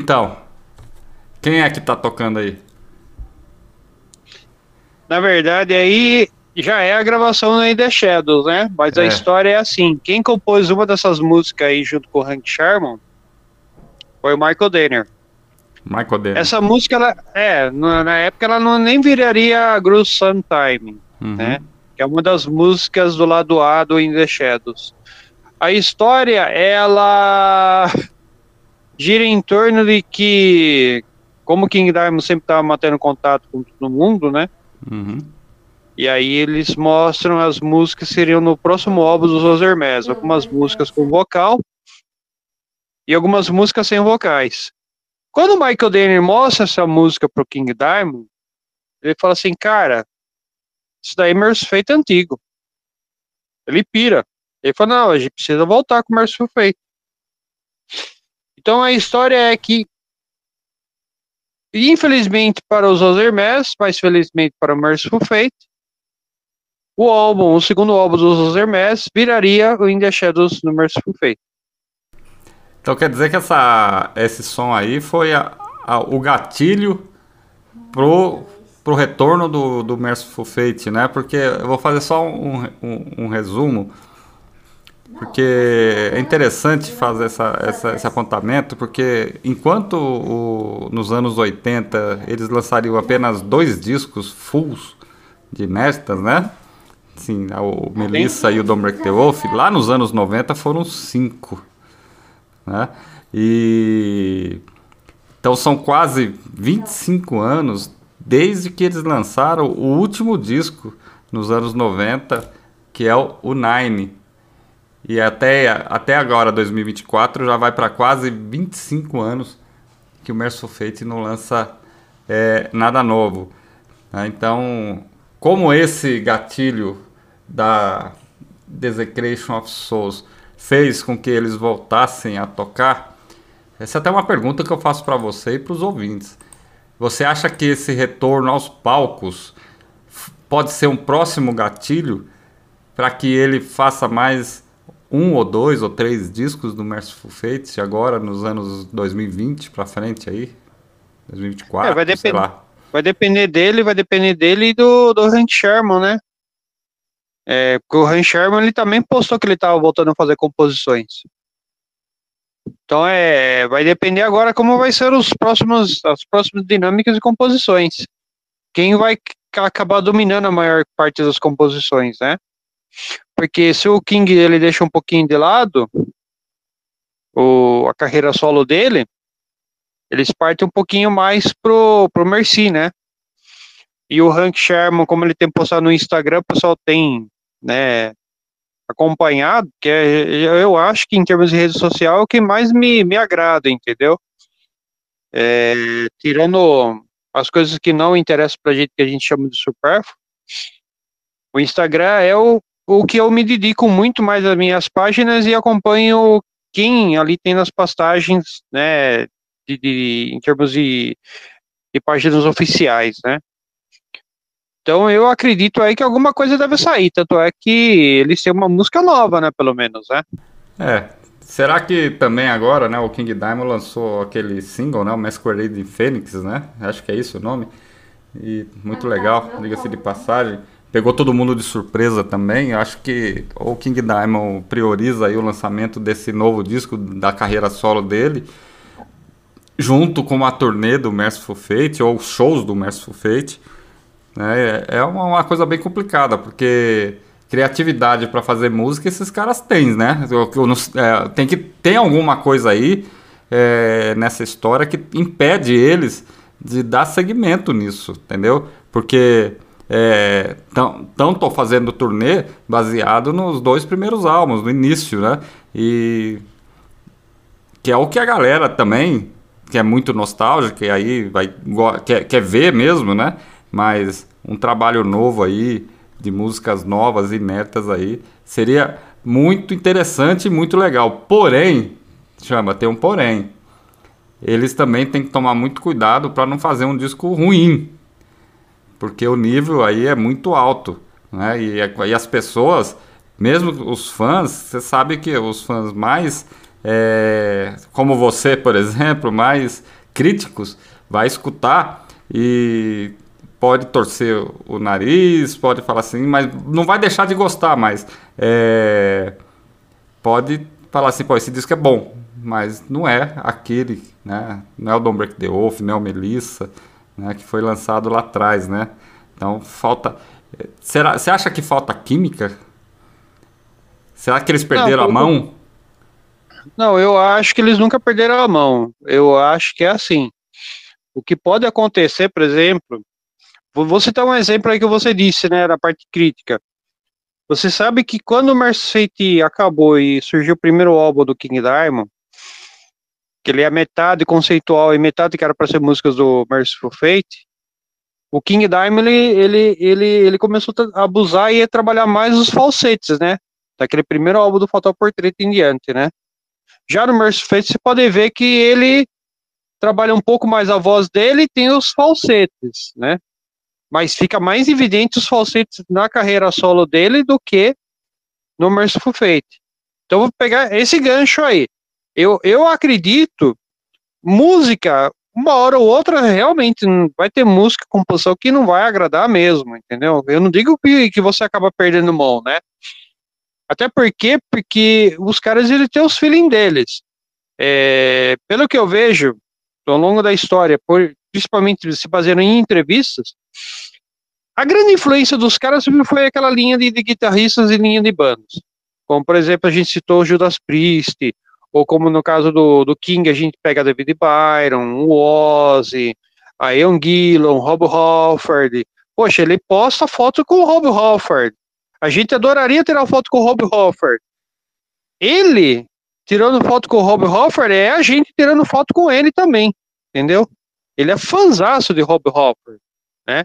Então, quem é que tá tocando aí? Na verdade, aí já é a gravação do In The Shadows, né? Mas a É. história é assim: quem compôs uma dessas músicas aí junto com o Hank Sherman foi o Michael Danner. Michael Dennis. Essa música, ela, é, na, na época ela não nem viraria Groove Sometime, Uhum. né? Que é uma das músicas do lado A do In The Shadows. A história, ela gira em torno de que, como King Diamond sempre estava mantendo contato com todo mundo, né? Uhum. E aí eles mostram as músicas que seriam no próximo álbum dos Los Hermes. Algumas músicas com vocal e algumas músicas sem vocais. Quando o Michael Danner mostra essa música pro King Diamond, ele fala assim, cara, isso daí é Mercy Fate antigo. Ele pira. Ele fala, não, a gente precisa voltar com Mercy Fate. Então a história é que Infelizmente para os Los Hermes, mas felizmente para o Merciful Fate, o álbum, o segundo álbum dos Los Hermes, viraria o In The Shadows no Merciful Fate. Então quer dizer que essa, esse som aí foi a- a- o gatilho pro, pro retorno do, do Merciful Fate, né? Porque eu vou fazer só um, um, um resumo, porque é interessante fazer essa, essa- esse apontamento, porque enquanto o- nos anos 80 eles lançariam apenas dois discos fulls de inéditas, né? Sim, o Melissa e o Break the Wolf, lá nos anos 90 foram cinco né? E então são quase 25 anos desde que eles lançaram o último disco nos anos 90, que é o Nine. E até, até agora, 2024, já vai para quase 25 anos que o Merciful Fate não lança é, nada novo. né? Então, como esse gatilho da Desecration of Souls fez com que eles voltassem a tocar, essa é até uma pergunta que eu faço para você e para os ouvintes. Você acha que esse retorno aos palcos pode ser um próximo gatilho para que ele faça mais um ou dois ou três discos do Merciful Fate agora nos anos 2020 para frente aí? 2024, É, vai sei depender. lá. Vai depender dele, vai depender dele e do, do Hank Sherman, né? É, porque o Hank Sherman ele também postou que ele estava voltando a fazer composições. Então é, vai depender agora como vai ser os próximos, as próximas dinâmicas e composições. Quem vai acabar dominando a maior parte das composições, né? Porque se o King ele deixa um pouquinho de lado o, a carreira solo dele, eles partem um pouquinho mais pro, pro Mercy, né? E o Hank Sherman, como ele tem postado no Instagram, o pessoal tem, né, acompanhado, que é, eu acho que em termos de rede social é o que mais me, me agrada, entendeu? É, tirando as coisas que não interessam pra gente, que a gente chama de supérfluo, o Instagram é o, o que eu me dedico muito mais às minhas páginas e acompanho quem ali tem nas postagens, né, de, de- em termos de, de páginas oficiais, né? Então eu acredito aí que alguma coisa deve sair, tanto é que eles têm uma música nova, né, pelo menos, né? É. Será que também agora, né, o King Diamond lançou aquele single, né, o Masquerade in Phoenix, né? Acho que é isso o nome. E muito legal, diga-se de passagem. Pegou todo mundo de surpresa também. Eu acho que o King Diamond prioriza aí o lançamento desse novo disco da carreira solo dele, junto com a turnê do Merciful Fate, ou shows do Merciful Fate. né? É uma, uma coisa bem complicada, porque criatividade para fazer música esses caras têm, né? Eu- eu não- é, tem que tem alguma coisa aí é, nessa história que impede eles de dar segmento nisso, entendeu? Porque estão tô fazendo turnê baseado nos dois primeiros álbuns, no início, né? E que é o que a galera também, que é muito nostálgica, e aí vai, quer, quer ver mesmo, né? Mas um trabalho novo aí, de músicas novas, inéditas aí, seria muito interessante e muito legal. Porém, chama, tem um porém. Eles também têm que tomar muito cuidado para não fazer um disco ruim, porque o nível aí é muito alto, né? E, é- e as pessoas, mesmo os fãs, você sabe que os fãs mais, é, como você, por exemplo, mais críticos, vai escutar e pode torcer o nariz, pode falar assim, mas não vai deixar de gostar, mas é, pode falar assim, pô, esse disco é bom, mas não é aquele, né? Não é o Don't Break the Wolf, não é o Melissa, né? Que foi lançado lá atrás, né? Então falta. Será? Você acha que falta química? Será que eles perderam a pouco- mão? Não, eu acho que eles nunca perderam a mão. Eu acho que é assim. O que pode acontecer, por exemplo, vou vou citar um exemplo aí que você disse, né, da parte crítica. Você sabe que quando o Mercy acabou e surgiu o primeiro álbum do King Diamond, que ele é metade conceitual e metade que era para ser músicas do Merciful Fate, o King Diamond ele, ele, ele, começou a abusar e a trabalhar mais os falsetes, né? Daquele primeiro álbum do Fatal Portrait em diante, né? Já no Mercy Fate você pode ver que ele trabalha um pouco mais a voz dele e tem os falsetes, né? Mas fica mais evidente os falsetes na carreira solo dele do que no Merciful Fate. Então vou pegar esse gancho aí. Eu, eu acredito, música, uma hora ou outra, realmente não- vai ter música, composição que não vai agradar mesmo, entendeu? Eu não digo que, que você acaba perdendo mão, né? Até porque, porque os caras eles têm os feeling deles. É, pelo que eu vejo ao longo da história, por- principalmente se baseando em entrevistas, a grande influência dos caras foi aquela linha de, de guitarristas e linha de bandas. Como, por exemplo, a gente citou o Judas Priest, ou como no caso do, do King, a gente pega David Byron, o Ozzy, a Ian Gillan, Rob Halford. Poxa, ele posta foto com o Rob Halford. A gente adoraria tirar foto com o Rob Halford. Ele, tirando foto com o Rob Halford, é a gente tirando foto com ele também, entendeu? Ele é fanzaço de Rob Halford, né?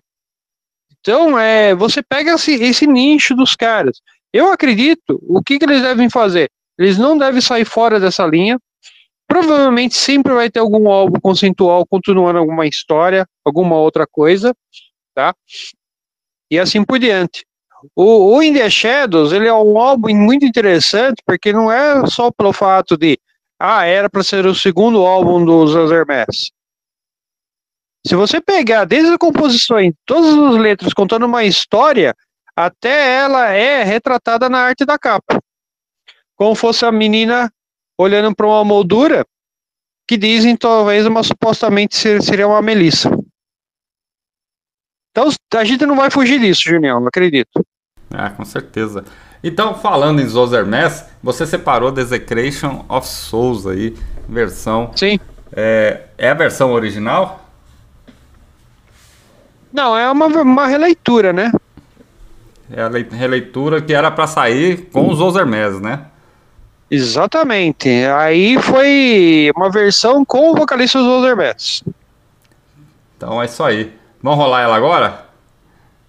Então, é, você pega esse, esse nicho dos caras. Eu acredito, o que, que eles devem fazer? Eles não devem sair fora dessa linha. Provavelmente sempre vai ter algum álbum conceitual continuando alguma história, alguma outra coisa, tá? E assim por diante. O, o In The Shadows, ele é um álbum muito interessante, porque não é só pelo fato de, ah, era para ser o segundo álbum dos Hermes. Se você pegar desde a composição, todas as letras contando uma história, até ela é retratada na arte da capa. Como fosse a menina olhando para uma moldura que dizem talvez uma supostamente ser- seria uma Melissa. Então a gente não vai fugir disso, Junião, não acredito. Ah, com certeza. Então, falando em Zoser Mass, você separou Desecration of Souls aí, versão. Sim. É, é a versão original? Não, é uma, uma releitura, né? É a lei- releitura que era pra sair com os Zoser Mass, né? Exatamente. Aí foi uma versão com o vocalista dos Otherbass. Então é isso aí. Vamos rolar ela agora?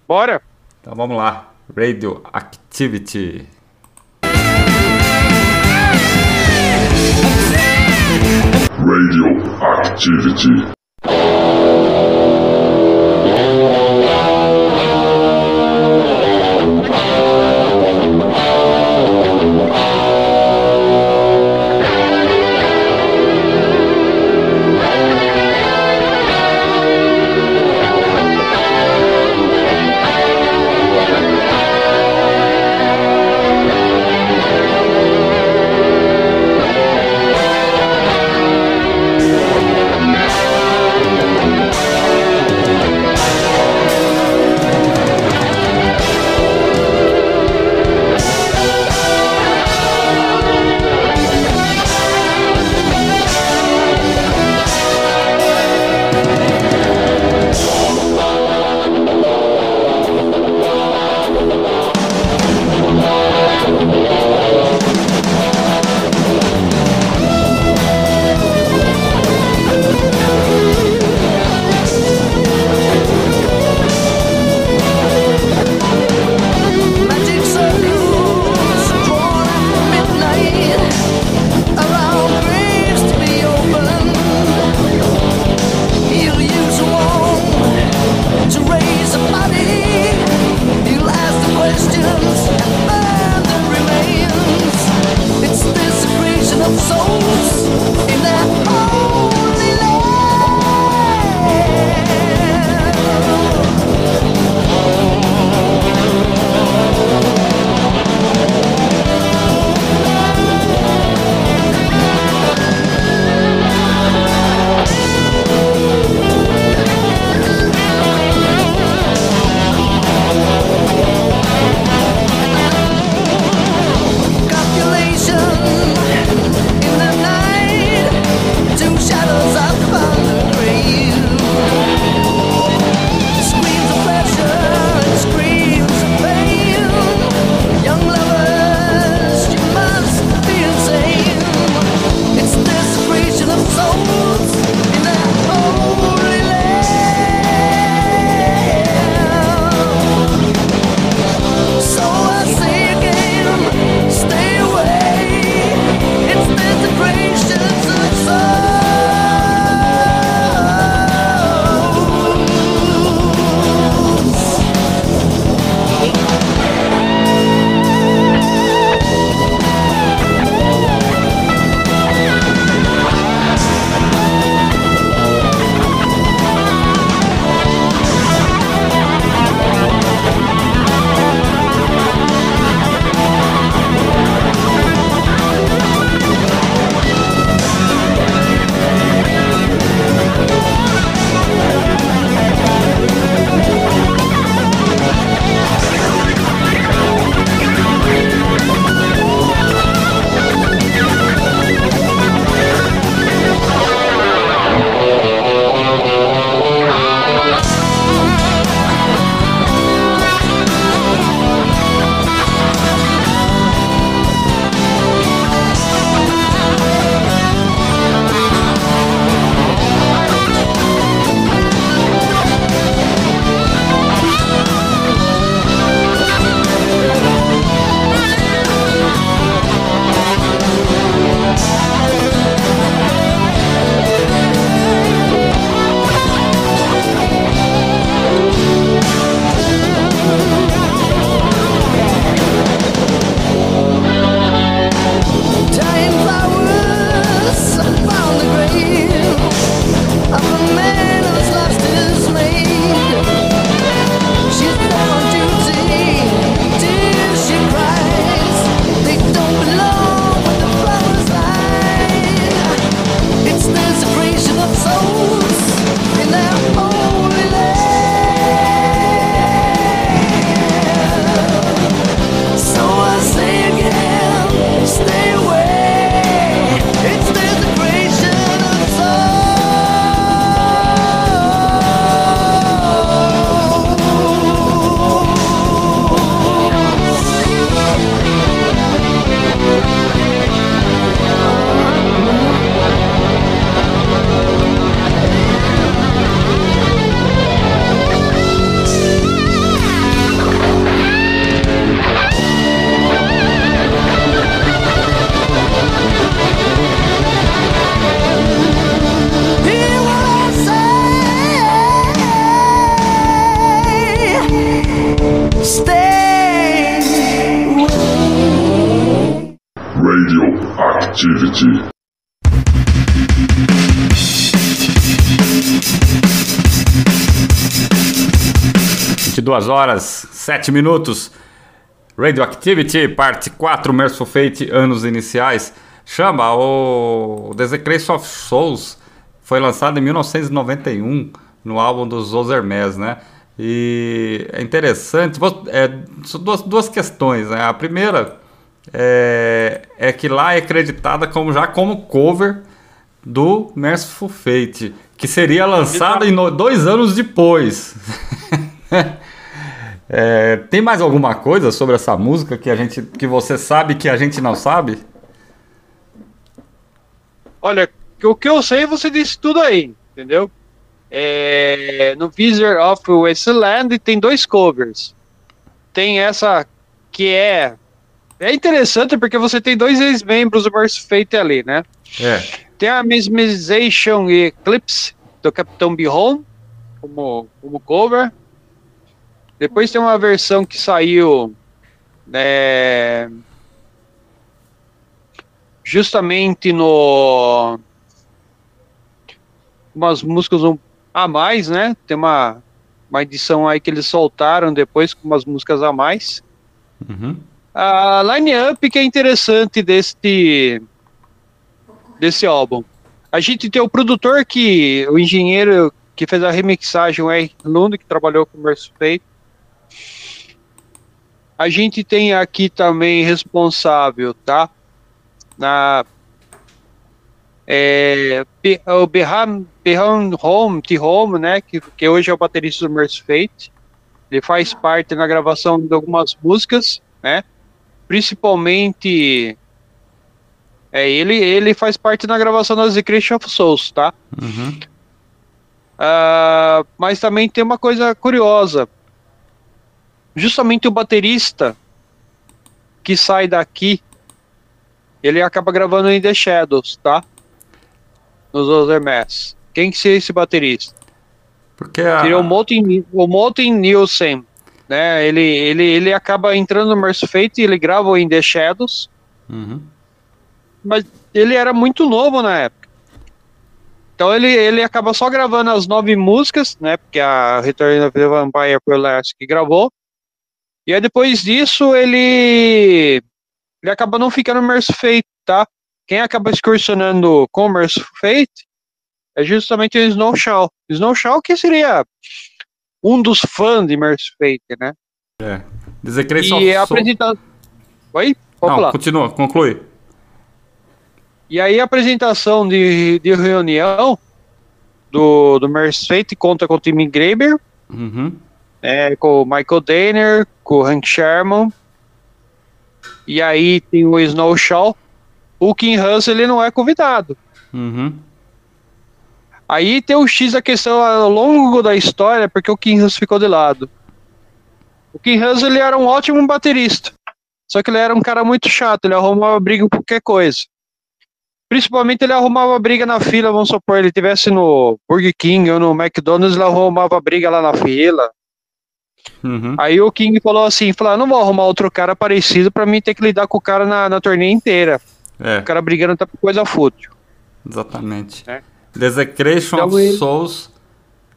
Bora? Então vamos lá. Radioactivity. Radioactivity. Thank Radioactivity. De duas horas, sete minutos. Radioactivity, parte 4, Merciful Fate, anos iniciais. Chama o Desecration of Souls. Foi lançado em 1991 no álbum dos Ozermes, né? E é interessante. É, duas, duas questões, né? A primeira é, é que lá é acreditada como já como cover do Merciful Fate, que seria lançado em no- dois anos depois. É, tem mais alguma coisa sobre essa música que a gente, que você sabe que a gente não sabe? Olha, o que eu sei, você disse tudo aí, entendeu? É, no Wizard of Wasteland tem dois covers. Tem essa que é. É interessante porque você tem dois ex-membros do Mercy Fate ali, né? É. Tem a Mesmerization e Eclipse do Capitão Bihon como, como cover. Depois tem uma versão que saiu né, justamente no umas músicas um- a mais, né? Tem uma, uma edição aí que eles soltaram depois com umas músicas a mais. Uhum. A line-up que é interessante deste desse álbum. A gente tem o produtor que o engenheiro que fez a remixagem, o R. Lund, que trabalhou com o Mercy. A gente tem aqui também responsável, tá? Na é, Be- o Beham, Beham Home, T. Home, né? Que, que hoje é o baterista do Mercy Fate. Ele faz parte na gravação de algumas músicas, né? Principalmente. É, ele, ele faz parte na gravação das The Creation of Souls, tá? Uhum. Ah, mas também tem uma coisa curiosa. Justamente o baterista que sai daqui, ele acaba gravando em The Shadows, tá? Nos Other Mass. Quem que seria esse baterista? Porque a, Seria o Molten, o Molten Nielsen, né? Ele, ele, ele acaba entrando no Mercy Fate e ele grava em The Shadows, Uhum. mas ele era muito novo na época. Então ele, ele acaba só gravando as nove músicas, né? Porque a Return of the Vampire o Last que gravou. E aí depois disso ele ele acaba não ficando no Mercy Fate, tá? Quem acaba excursionando com o Mercy Fate é justamente o Snow Shaw. Snow Shaw que seria um dos fãs de Mercy Fate, né? É. Desecration E a of Soul- apresentação. Oi? Pode Não, falar. continua, conclui. E aí a apresentação de, de reunião do, do Mercy Fate conta com o Timmy Graber, Uhum. né, com o Michael Daner, com o Hank Sherman. E aí tem o Snow Shaw. O Kim Russell ele não é convidado. Uhum. Aí tem o X a questão ao longo da história, porque o Kim Russell ficou de lado. O Kim Russell ele era um ótimo baterista. Só que ele era um cara muito chato, ele arrumava briga por qualquer coisa. Principalmente ele arrumava briga na fila, vamos supor, ele estivesse no Burger King ou no McDonald's, ele arrumava briga lá na fila. Uhum. Aí o King falou assim, falou, "Ah, não vou arrumar outro cara parecido pra mim ter que lidar com o cara na, na turnê inteira. É, O cara brigando tá por coisa fútil. exatamente. É. Desecration of ele- Souls,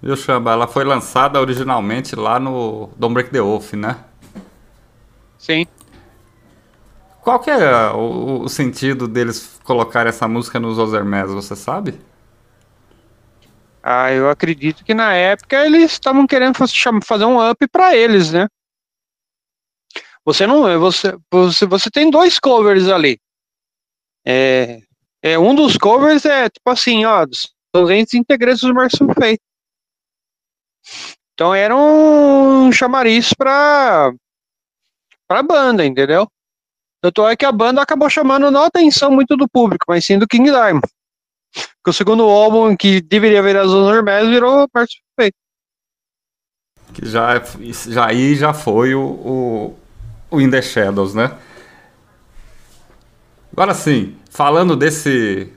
viu, Chamba? Ela foi lançada originalmente lá no Don't Break the Wolf, né? Sim. Qual que é o, o sentido deles colocarem essa música nos Ozermes, você sabe? Ah, eu acredito que na época eles estavam querendo fazer um up pra eles, né? Você não, você, você, você tem dois covers ali. É, é um dos covers é tipo assim, ó, são os entes integrantes do Merciful Fate. Então era um chamariz pra pra banda, entendeu? Tanto é que a banda acabou chamando não a atenção muito do público, mas sim do King Diamond. Que o segundo álbum que deveria virar as Hermes virou Merciful Fate. Que já, já aí já foi o, o, o In The Shadows, né? Agora sim, falando desse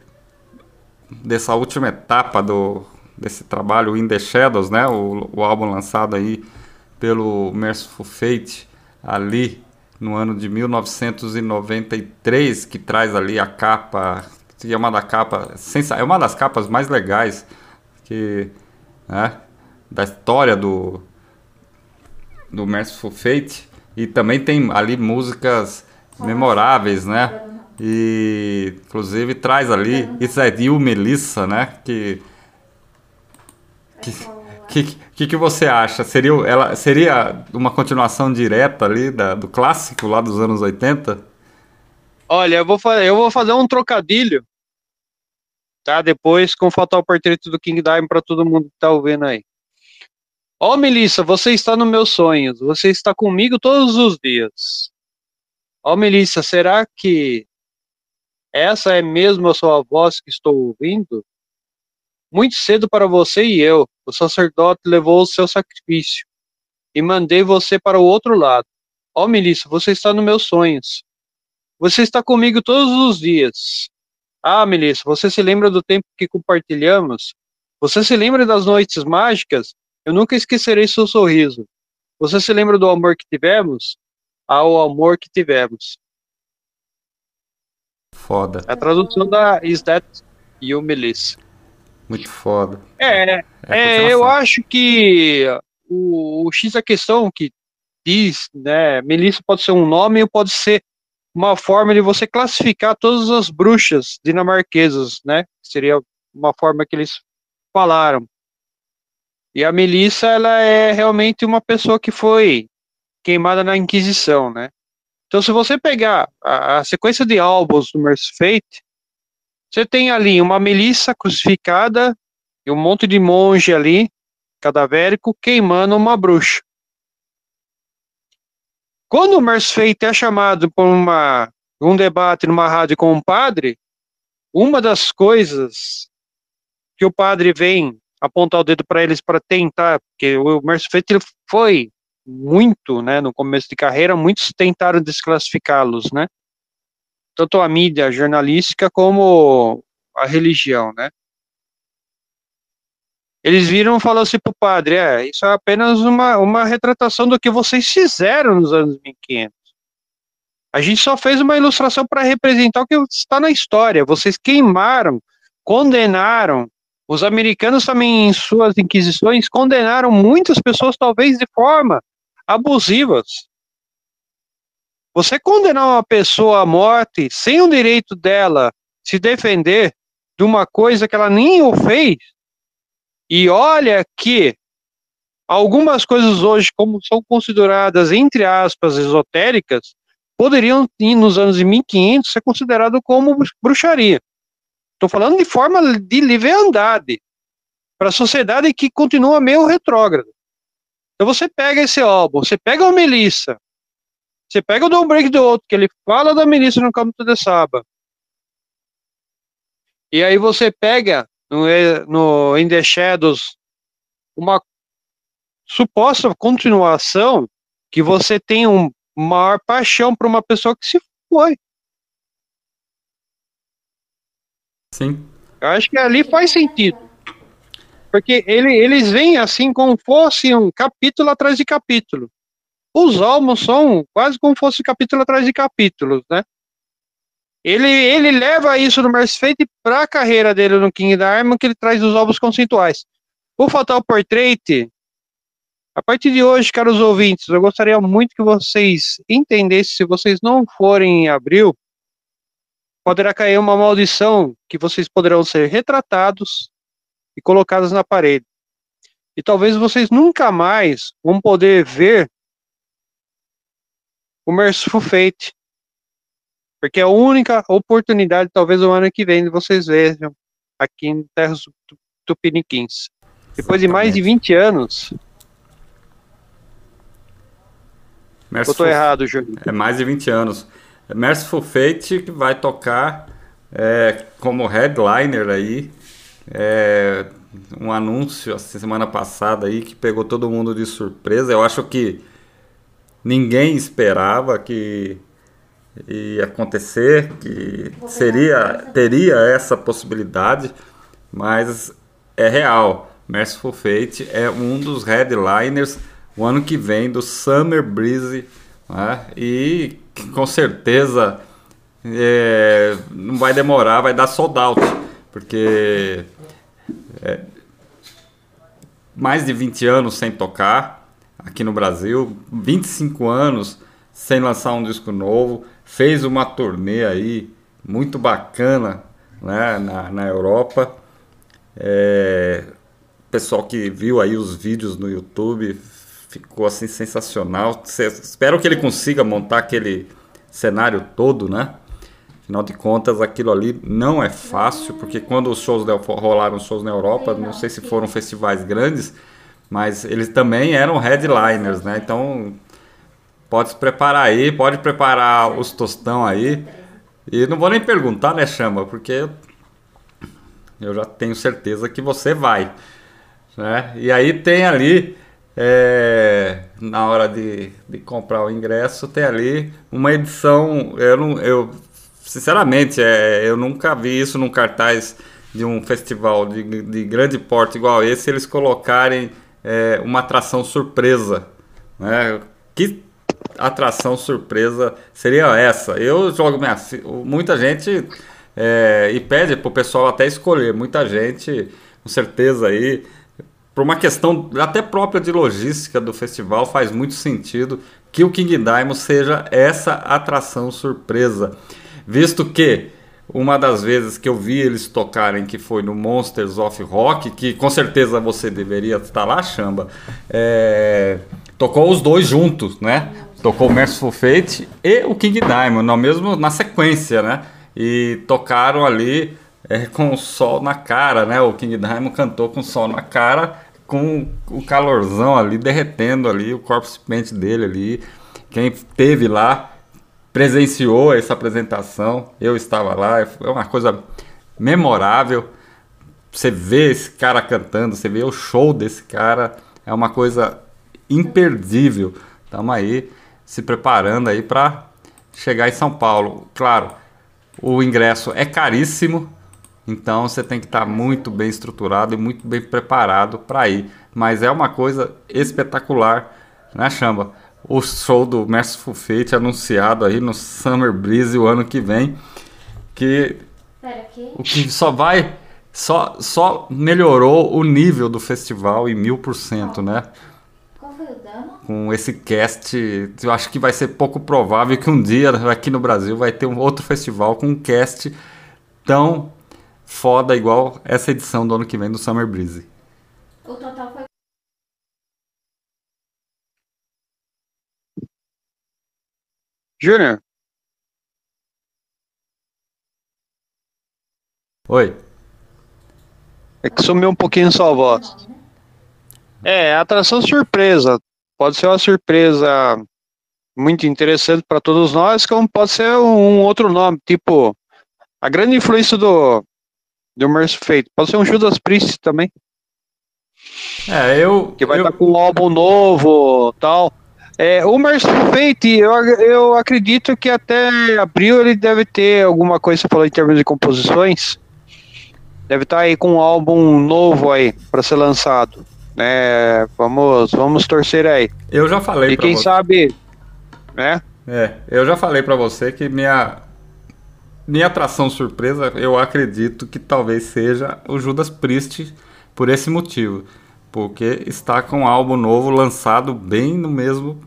dessa última etapa do desse trabalho In The Shadows, né? O, o álbum lançado aí pelo Merciful Fate ali no ano de 1993, que traz ali a capa, que é uma da capa, é uma das capas mais legais que, né, da história do do Merciful Fate e também tem ali músicas memoráveis, né? E inclusive traz ali That You, Melissa, né? Que que, que, que, que você acha? Seria, ela, seria uma continuação direta ali da, do clássico lá dos anos 80? Olha, eu vou, eu vou fazer um trocadilho, tá? Depois com o Fatal Portrait do King Diamond para todo mundo que tá ouvindo aí. Ó, Melissa, você está nos meus sonhos. Você está comigo todos os dias. Ó, Melissa, será que essa é mesmo a sua voz que estou ouvindo? Muito cedo para você e eu, o sacerdote levou o seu sacrifício e mandei você para o outro lado. Ó, Melissa, você está nos meus sonhos. Você está comigo todos os dias. Ah, Melissa, você se lembra do tempo que compartilhamos? Você se lembra das noites mágicas? Eu nunca esquecerei seu sorriso. Você se lembra do amor que tivemos? Ah, o amor que tivemos. Foda, A tradução da Is That You, Melissa. muito foda. É, É, a É, eu acho que o, o X da questão que diz, né, Melissa pode ser um nome ou pode ser uma forma de você classificar todas as bruxas dinamarquesas, né? Seria uma forma que eles falaram. E a Melissa, ela é realmente uma pessoa que foi queimada na Inquisição, né? Então, se você pegar a, a sequência de álbuns do Mercy Fate, você tem ali uma Melissa crucificada e um monte de monge ali, cadavérico, queimando uma bruxa. Quando o Mercy Fate é chamado para uma, um debate numa rádio com um padre, uma das coisas que o padre vem apontar o dedo para eles para tentar, porque o Mercy Fate foi muito, né, no começo de carreira, muitos tentaram desclassificá-los, né? Tanto a mídia jornalística como a religião, né? Eles viram e falaram assim pro padre, é, isso é apenas uma, uma retratação do que vocês fizeram nos anos 1500. A gente só fez uma ilustração para representar o que está na história. Vocês queimaram, condenaram. Os americanos também, em suas inquisições, condenaram muitas pessoas, talvez de forma abusivas. Você condenar uma pessoa à morte sem o direito dela se defender de uma coisa que ela nem o fez, e olha que algumas coisas hoje, como são consideradas, entre aspas, esotéricas, poderiam, nos anos de 1500, ser considerado como bruxaria. Estou falando de forma de leviandade, para a sociedade que continua meio retrógrada. Então você pega esse álbum, você pega a Melissa, você pega o Don't Break the Outro, que ele fala da Melissa no Campo de Saba. E aí você pega no, no In the Shadows uma suposta continuação que você tem um maior paixão por uma pessoa que se foi. Sim. Eu acho que ali faz sentido. Porque ele, eles vêm assim como fosse um capítulo atrás de capítulo. Os álbuns são quase como fosse capítulo atrás de capítulos, né? Ele, ele leva isso no Fate para a carreira dele no King Diamond, que ele traz os álbuns conceituais. O Fatal Portrait, a partir de hoje, caros ouvintes, eu gostaria muito que vocês entendessem, se vocês não forem em abril, poderá cair uma maldição que vocês poderão ser retratados e colocados na parede. E talvez vocês nunca mais vão poder ver o Merciful Fate. Porque é a única oportunidade, talvez o ano que vem, de vocês vejam aqui em Terras Tupiniquins. Depois de mais de 20 anos. Merciful, Eu tô errado, Júlio. É mais de 20 anos. Merciful Fate vai tocar é, como headliner aí. É, um anúncio assim, semana passada aí que pegou todo mundo de surpresa. Eu acho que ninguém esperava que ia acontecer, que seria teria essa possibilidade, mas é real. Merciful Fate é um dos headliners o ano que vem do Summer Breeze né? E com certeza é, não vai demorar, vai dar sold out, porque é, mais de 20 anos sem tocar aqui no Brasil, 25 anos sem lançar um disco novo, fez uma turnê aí muito bacana né, na, na Europa. É, pessoal que viu aí os vídeos no YouTube ficou assim sensacional. Cê, espero que ele consiga montar aquele cenário todo, né? Afinal de contas, aquilo ali não é fácil, porque quando os shows da, rolaram os shows na Europa, não sei se foram festivais grandes, mas eles também eram headliners, né? Então, pode se preparar aí, pode preparar os tostão aí. E não vou nem perguntar, né, Chama? Porque eu já tenho certeza que você vai. Né? E aí tem ali, é, na hora de, de comprar o ingresso, tem ali uma edição. Eu, não, eu sinceramente, é, eu nunca vi isso num cartaz de um festival de, de grande porte igual esse, eles colocarem é, uma atração surpresa. Né? Que atração surpresa seria essa? Eu jogo minha. Muita gente. É, e pede para o pessoal até escolher. Muita gente, com certeza aí, por uma questão até própria de logística do festival, faz muito sentido que o King Diamond seja essa atração surpresa. Visto que uma das vezes que eu vi eles tocarem, que foi no Monsters of Rock, que com certeza você deveria estar lá, Chamba, é, tocou os dois juntos, né? Tocou o Merciful Fate e o King Diamond, no mesmo, na sequência, né? E tocaram ali é, com o sol na cara, né? O King Diamond cantou com o sol na cara, com o calorzão ali derretendo ali, o corpse paint dele ali. Quem teve lá presenciou essa apresentação, eu estava lá, é uma coisa memorável. Você vê esse cara cantando, você vê o show desse cara, é uma coisa imperdível. Estamos aí se preparando aí para chegar em São Paulo. Claro, o ingresso é caríssimo, então você tem que estar muito bem estruturado e muito bem preparado para ir. Mas é uma coisa espetacular, né, Chamba? O show do Merciful Fate anunciado aí no Summer Breeze o ano que vem, que Pera, que? o que só vai só só melhorou o nível do festival em mil por cento, né? Qual foi o dano? com esse cast, eu acho que vai ser pouco provável que um dia aqui no Brasil vai ter um outro festival com um cast tão foda igual essa edição do ano que vem do Summer Breeze. O total foi. Júnior, Oi. é que sumiu um pouquinho sua voz. É, atração surpresa. Pode ser uma surpresa muito interessante para todos nós, como pode ser um outro nome, tipo a grande influência do do Fate. Pode ser um Judas Priest também, É, eu que vai eu, estar com um álbum novo, tal. É, o Mercy Fate, eu, eu acredito que até abril ele deve ter alguma coisa, falou em termos de composições. Deve estar aí com um álbum novo aí para ser lançado. É, vamos, vamos torcer aí. eu já falei E quem você. sabe, né? É, eu já falei pra você que minha minha atração surpresa, eu acredito que talvez seja o Judas Priest por esse motivo, porque está com um álbum novo lançado bem no mesmo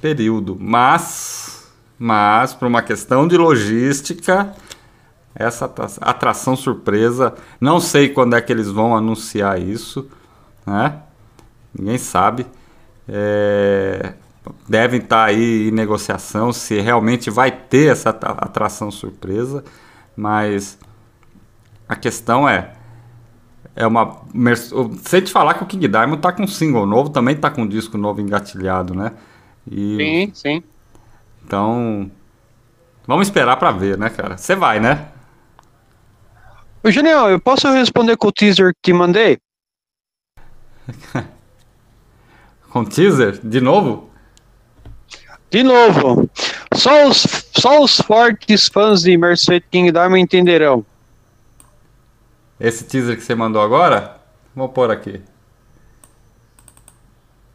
período, mas mas por uma questão de logística, essa atra- atração surpresa, não sei quando é que eles vão anunciar isso, né? Ninguém sabe. É, devem estar aí em negociação se realmente vai ter essa atra- atração surpresa, mas a questão é é uma sem te falar que o King Diamond tá com um single novo, também tá com um disco novo engatilhado, né? E Sim, sim. então vamos esperar pra ver, né, cara? Você vai, né? Ô, Junião, eu posso responder com o teaser que te mandei? Com teaser de novo? De novo, só os, só os fortes fãs de Mercedes King Diamond entenderão. Esse teaser que você mandou agora, vou pôr aqui.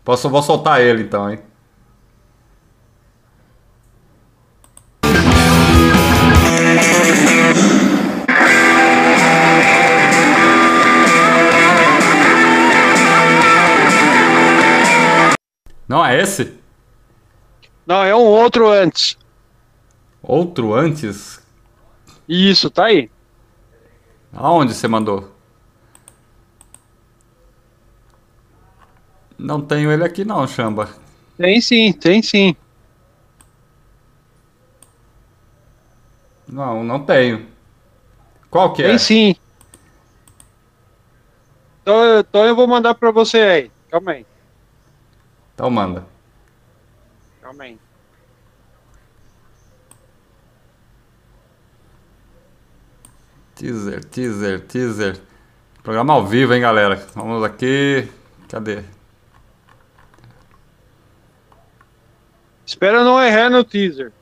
Posso, vou soltar ele então, hein? Não é esse? Não, é um outro antes. Outro antes? Isso, tá aí. Aonde você mandou? Não tenho ele aqui não, Chamba. Tem sim, tem sim. Não, não tenho. Qual que é? Tem sim. Então, eu- então eu vou mandar pra você aí. Calma aí. Então manda. Calma aí. Teaser, teaser, teaser. Programa ao vivo, hein, galera? Vamos aqui. Cadê? Espera não errar no teaser.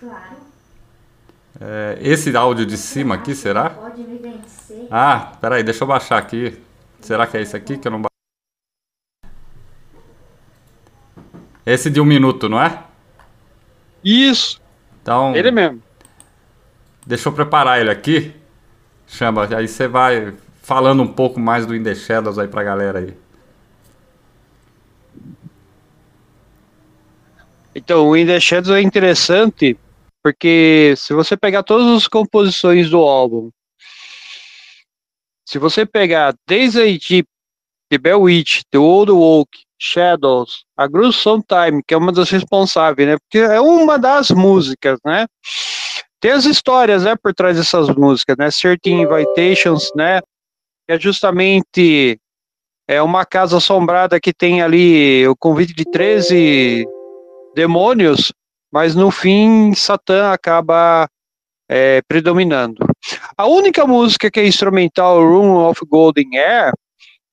Claro. É, esse áudio de cima aqui, será? Pode me vencer. Ah, peraí, deixa eu baixar aqui. Será que é esse aqui que eu não ba... Esse de um minuto, não é? Isso, Então, ele mesmo. deixa eu preparar ele aqui. Chama, aí você vai falando um pouco mais do In The Shadows aí pra galera aí. Então, o In The Shadows é interessante porque se você pegar todas as composições do álbum, se você pegar desde a de The Bell Witch, The Old Oak, Shadows, a Gruesome Time, que é uma das responsáveis, né? Porque é uma das músicas, né? Tem as histórias, né, por trás dessas músicas, né? Certain Invitations, né? É justamente é uma casa assombrada que tem ali o convite de 13 demônios, mas no fim Satã acaba é, predominando. A única música que é instrumental, Room of Golden Air,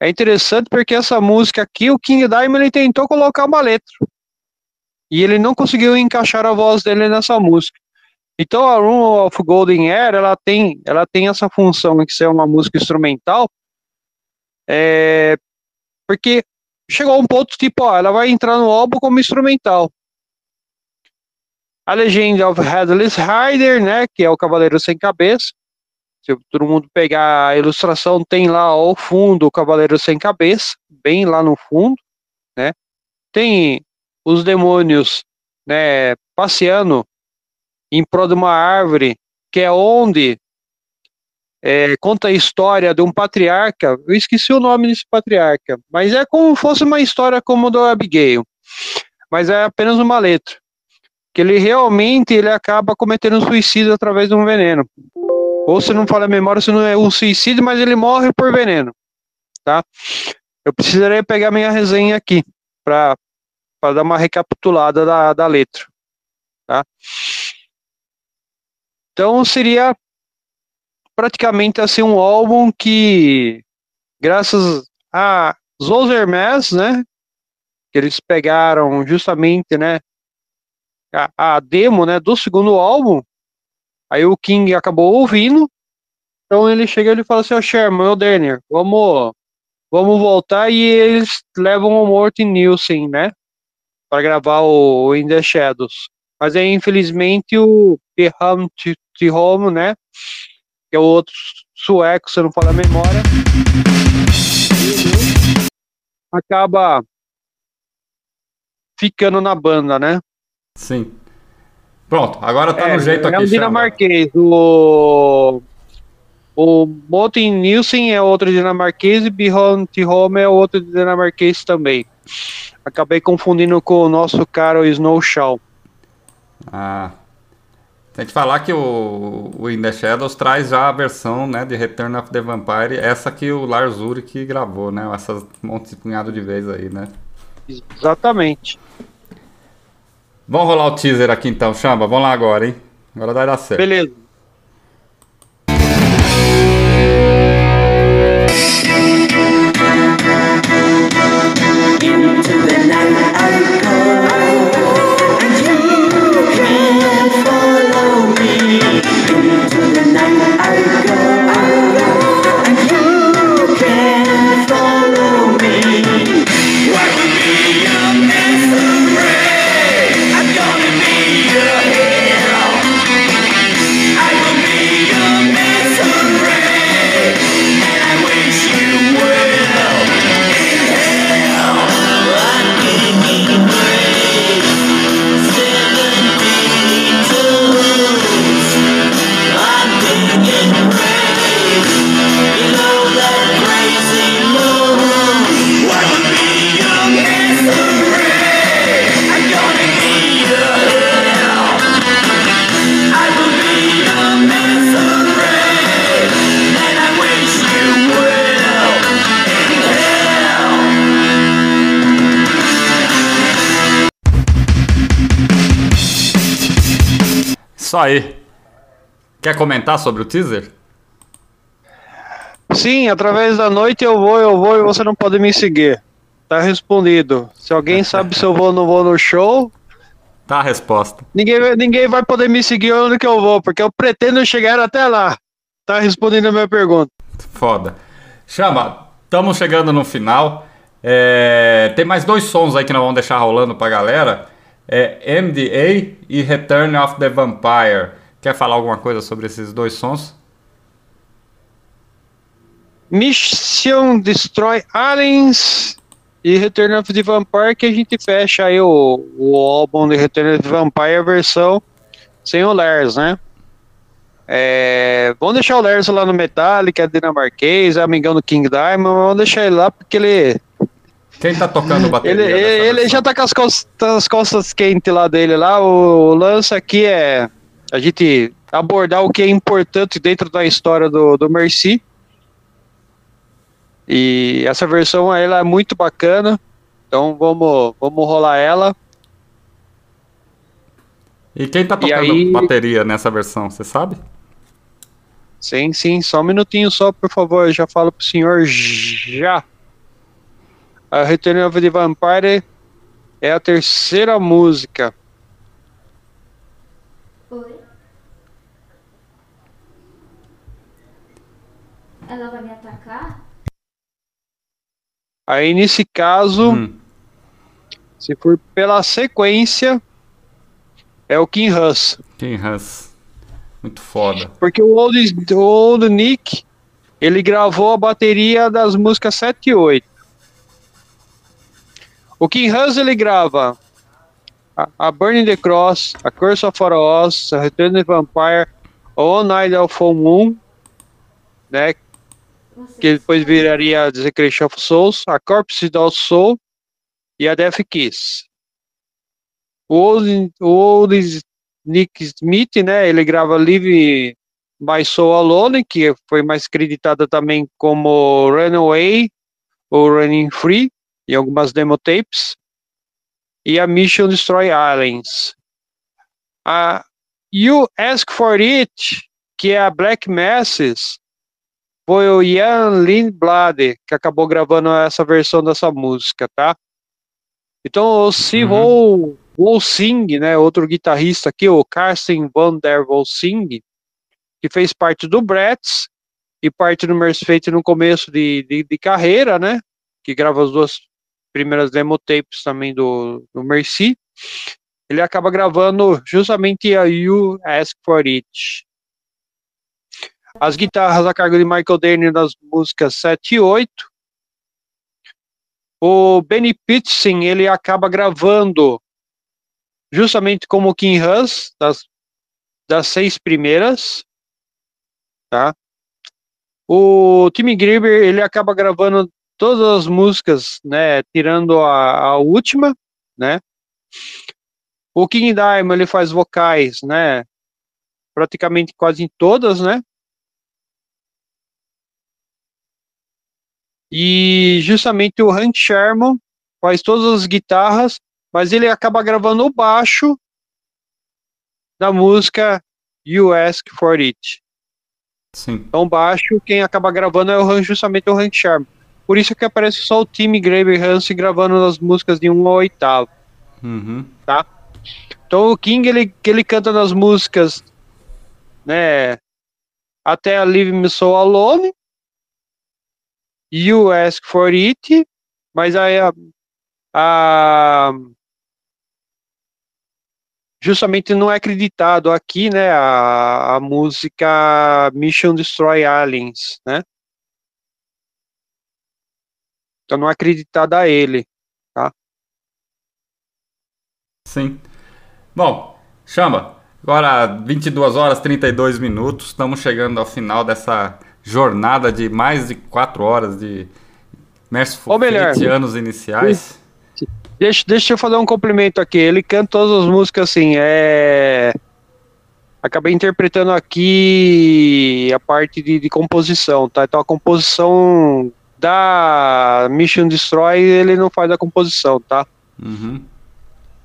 é interessante porque essa música aqui, o King Diamond ele tentou colocar uma letra. E ele não conseguiu encaixar a voz dele nessa música. Então a Room of Golden Air, ela tem, ela tem essa função de ser uma música instrumental, é, porque chegou um ponto tipo, ó, ela vai entrar no álbum como instrumental. A Legend of Headless Rider, né, que é o Cavaleiro Sem Cabeça. Se todo mundo pegar a ilustração, tem lá ao fundo o Cavaleiro Sem Cabeça, bem lá no fundo, né. Tem os demônios, né, passeando em prol de uma árvore, que é onde é, conta a história de um patriarca. Eu esqueci o nome desse patriarca, mas é como fosse uma história como do Abigail, mas é apenas uma letra que ele realmente ele acaba cometendo um suicídio através de um veneno. Ou se não fala a memória, se não é um suicídio, mas ele morre por veneno, tá? Eu precisaria pegar minha resenha aqui para dar uma recapitulada da, da letra, tá? Então seria praticamente assim um álbum que, graças a Zozermes, né, que eles pegaram justamente, né, a, a demo, né, do segundo álbum, aí o King acabou ouvindo, então ele chega e ele fala assim, ó, Sherman, ô Daniel, vamos, vamos voltar, e eles levam o Morten Nielsen, né, para gravar o, In The Shadows. Mas aí, infelizmente, o Beham Home, né, que é o outro sueco, se eu não falar a memória, acaba ficando na banda, né? Sim. Pronto, agora tá é, no jeito é aqui, um Chamba. dinamarquês. O, o Morten Nielsen é outro dinamarquês e Bihon Home é outro dinamarquês também. Acabei confundindo com o nosso caro Snow Shaw. Ah. Tem que falar que o, o In The Shadows traz já a versão né, de Return of the Vampire, essa que o Lars Ulrich gravou, né? Essas monte de punhado de vez aí, né? Exatamente. Vamos rolar o teaser aqui então, Chamba. Vamos lá agora, hein? Agora vai dar certo. Beleza. Isso aí. Quer comentar sobre o teaser? Sim, através da noite eu vou, eu vou e você não pode me seguir. Tá respondido. Se alguém sabe se eu vou ou não vou no show, Tá a resposta. ninguém, vai- ninguém vai poder me seguir onde que eu vou, porque eu pretendo chegar até lá. Tá respondendo a minha pergunta. Foda. Chama, estamos chegando no final. É, tem mais dois sons aí que nós vamos deixar rolando pra galera. É MDA e Return of the Vampire. Quer falar alguma coisa sobre esses dois sons? Mission Destroy Aliens e Return of the Vampire que a gente fecha aí o, o álbum de Return of the Vampire versão sem o Lars, né? É, vamos deixar o Lars lá no Metallica, dinamarquês, amigão do King Diamond, vamos deixar ele lá porque ele Quem tá tocando bateria? ele, ele já tá com as costas, as costas quentes lá dele lá. O, o lance aqui é a gente abordar o que é importante dentro da história do, do Mercy. E essa versão aí, ela é muito bacana. Então vamos, vamos rolar ela. E quem tá tocando aí- bateria nessa versão, você sabe? Sim, sim, só um minutinho só, por favor. Eu já falo pro senhor já. A Return of the Vampire é a terceira música. Oi? Ela vai me atacar? Aí nesse caso, Hum, se for pela sequência, é o King Hus. King Hans. Muito foda. Porque o Old, o Old Nick, ele gravou a bateria das músicas 7 e 8. O King Hus, ele grava a, a Burning the Cross, a Curse of Oz, a Return of the Vampire, All Night of Full Moon, né, que depois viraria a Desecration of Souls, a Corpse of Soul e a Death Kiss. O Old, o Old Nick Smith, né, ele grava Live My Soul Alone, que foi mais creditada também como Runaway ou Running Free, em algumas demo tapes, e a Mission Destroy Islands. A You Ask For It, que é a Black Masses, foi o Ian Lindblad que acabou gravando essa versão dessa música, tá? Então o Se Uhum. Volsing, né, outro guitarrista aqui, o Carsten van der Volsing, que fez parte do Bratz e parte do Mercy Fate no começo de, de, de carreira, né? Que grava as duas primeiras demo tapes também do, do Mercy. Ele acaba gravando justamente a You Ask For It. As guitarras a cargo de Michael Dane nas músicas 7 e 8. O Benny Pitson, ele acaba gravando justamente como King Hus, das, das seis primeiras, tá? O Timmy Grieber, ele acaba gravando todas as músicas, né, tirando a, a última, né? O King Diamond, ele faz vocais, né, praticamente quase em todas, né? E justamente o Hank Sherman faz todas as guitarras, mas ele acaba gravando o baixo da música You Ask For It. Sim. Então baixo, quem acaba gravando é o justamente o Hank Sherman. Por isso que aparece só o time Graver Hansen gravando as músicas de 1 ao oitavo. Uhum. Então o King ele, ele canta nas músicas, né, até a Leave Me So Alone, You Ask For It, mas aí a, a- justamente não é acreditado aqui, né, a, a música Mission Destroy Aliens, né? Então não acreditada a ele. Sim. Bom, chama. Agora 22 horas 32 minutos. Estamos chegando ao final dessa jornada de mais de 4 horas de Merciful Ou melhor, Fate, anos iniciais. Deixa, deixa eu fazer um complemento aqui. Ele canta todas as músicas assim. É... Acabei interpretando aqui a parte de, de composição, tá? Então a composição da Mission Destroy ele não faz a composição, tá? Uhum.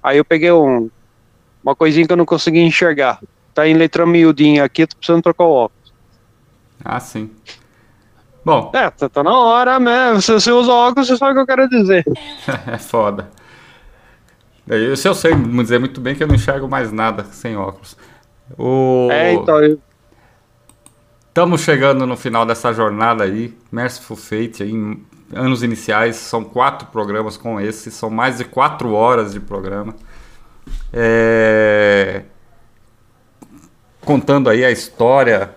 Aí eu peguei um, uma coisinha que eu não consegui enxergar. tá em letra miudinha aqui, tô precisando trocar o óculos. Ah, sim. Bom, É, tá, tá na hora mesmo. Se você usa óculos, você sabe o que eu quero dizer. é foda. Eu, se eu sei dizer muito bem que eu não enxergo mais nada sem óculos. O... É, então, eu- Estamos chegando no final dessa jornada aí, Merciful Fate, aí, em anos iniciais, são quatro programas com esse, são mais de quatro horas de programa. É, Contando aí a história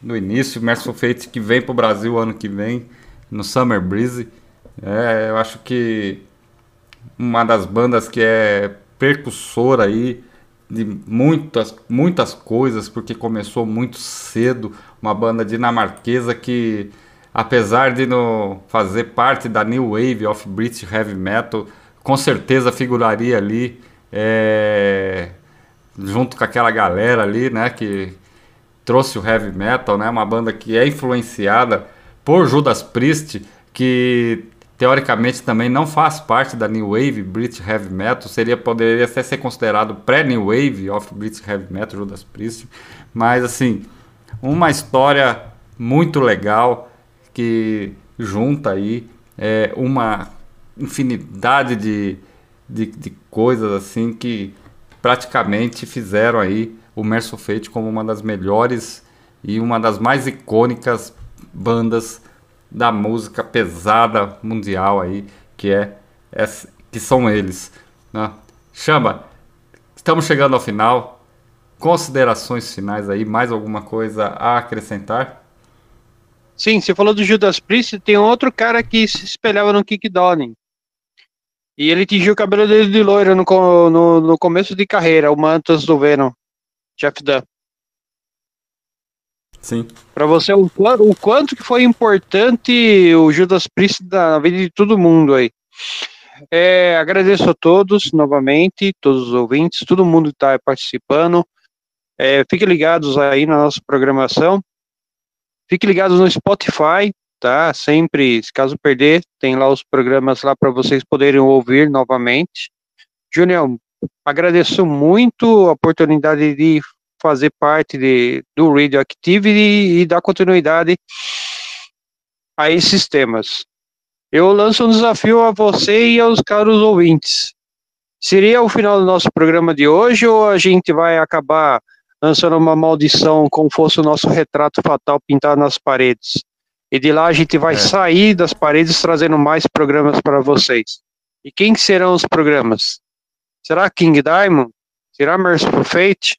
do início, Merciful Fate que vem pro Brasil ano que vem, no Summer Breeze. É, eu acho que uma das bandas que é percussora aí de muitas, muitas coisas, porque começou muito cedo, uma banda dinamarquesa que, apesar de não fazer parte da New Wave of British Heavy Metal, com certeza figuraria ali, é, junto com aquela galera ali, né, que trouxe o heavy metal, né? Uma banda que é influenciada por Judas Priest, que teoricamente também não faz parte da New Wave British Heavy Metal, seria poderia até ser considerado pré-New Wave of British Heavy Metal Judas Priest, mas assim, uma história muito legal que junta aí é, uma infinidade de, de, de coisas assim que praticamente fizeram aí o Merciful Fate como uma das melhores e uma das mais icônicas bandas da música pesada mundial aí, que é, essa- que são eles, né? Chamba, estamos chegando ao final. Considerações finais aí, mais alguma coisa a acrescentar? Sim, você falou do Judas Priest, tem outro cara que se espelhava no Kick Downing. E ele tingiu o cabelo dele de loiro no, no, no começo de carreira, o Mantas do Venom, Jeff Dunn. Sim. Pra você, o, o quanto que foi importante o Judas Priest na vida de todo mundo aí. É, agradeço a todos novamente, todos os ouvintes, todo mundo que está participando. É, fiquem ligados aí na nossa programação. Fiquem ligados no Spotify, tá? Sempre, se caso perder, tem lá os programas lá para vocês poderem ouvir novamente. Júnior, agradeço muito a oportunidade de fazer parte de, do Radioactivity e dar continuidade a esses temas. Eu lanço um desafio a você e aos caros ouvintes. Seria o final do nosso programa de hoje ou a gente vai acabar lançando uma maldição como fosse o nosso retrato fatal pintado nas paredes? E de lá a gente vai É. sair das paredes trazendo mais programas para vocês. E quem que serão os programas? Será King Diamond? Será Merciful Fate?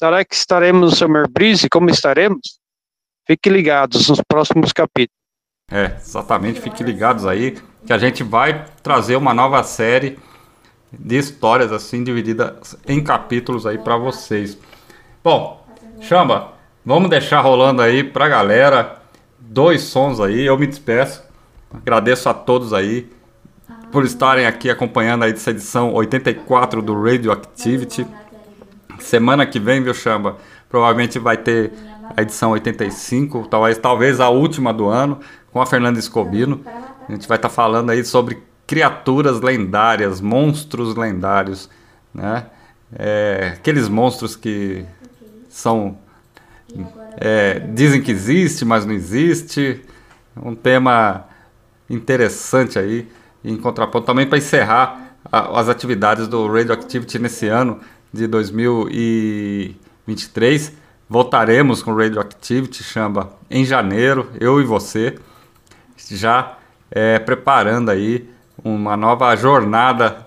Será que estaremos no Summer Breeze? Como estaremos? Fiquem ligados nos próximos capítulos. É, exatamente. Fiquem ligados aí que a gente vai trazer uma nova série de histórias assim divididas em capítulos aí para vocês. Bom, chama, vamos deixar rolando aí pra galera dois sons aí. Eu me despeço. Agradeço a todos aí por estarem aqui acompanhando aí essa edição 84 do Radioactivity. Semana que vem, viu, Chamba? Provavelmente vai ter a edição 85, talvez, talvez a última do ano, com a Fernanda Escobino. A gente vai estar falando aí sobre criaturas lendárias, monstros lendários, né? É, aqueles monstros que são é, dizem que existe, mas não existe. Um tema interessante aí, em contraponto também para encerrar a- as atividades do Radioactivity nesse ano de 2023. Voltaremos com Radioactivity, chamba, em janeiro, eu e você, já é, preparando aí uma nova jornada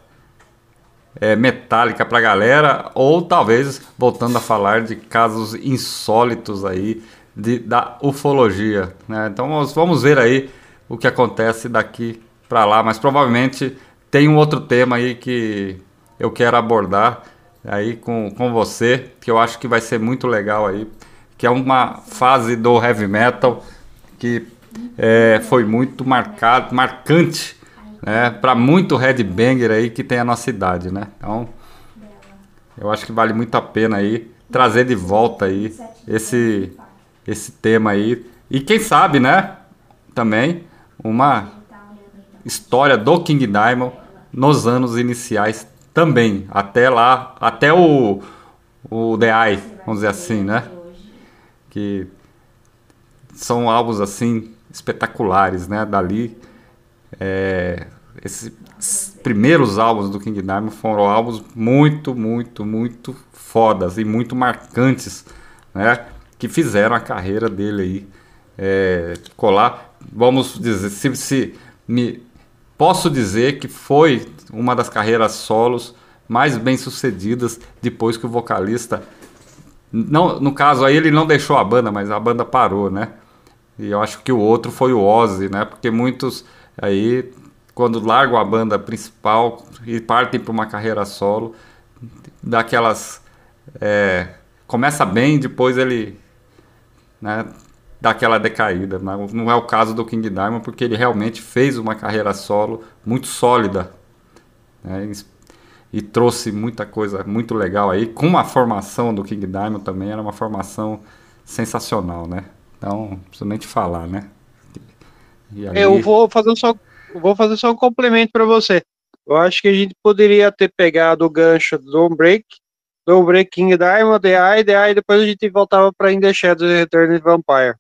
é, metálica pra galera, ou talvez voltando a falar de casos insólitos aí de, da ufologia. Né? Então nós vamos ver aí o que acontece daqui para lá, mas provavelmente tem um outro tema aí que eu quero abordar aí com, com você, que eu acho que vai ser muito legal aí, que é uma fase do heavy metal que é, foi muito marcado, marcante né, para muito headbanger aí que tem a nossa idade, né? Então, eu acho que vale muito a pena aí trazer de volta aí esse esse tema aí e quem sabe, né, também uma história do King Diamond nos anos iniciais também, até lá, até o o The Eye, vamos dizer assim, né? Que são álbuns assim espetaculares, né? Dali, é, esses primeiros álbuns do King Diamond foram álbuns muito, muito, muito fodas e muito marcantes, né? Que fizeram a carreira dele aí é, colar. Vamos dizer, se, se me posso dizer que foi uma das carreiras solos mais bem sucedidas depois que o vocalista não, no caso aí ele não deixou a banda, mas a banda parou, né? E eu acho que o outro foi o Ozzy, né? Porque muitos aí quando largam a banda principal e partem para uma carreira solo, daquelas é, começa bem, depois ele né, dá aquela decaída. Né? Não é o caso do King Diamond, porque ele realmente fez uma carreira solo muito sólida né? e trouxe muita coisa muito legal aí. Com a formação do King Diamond também era uma formação sensacional, né? Então, não nem te falar, né? Ali- Eu vou fazer só, vou fazer só um complemento para você. Eu acho que a gente poderia ter pegado o gancho do Break, Don't Break King Diamond, The Eye, The Eye, depois a gente voltava para In the Shadows Return of Vampire.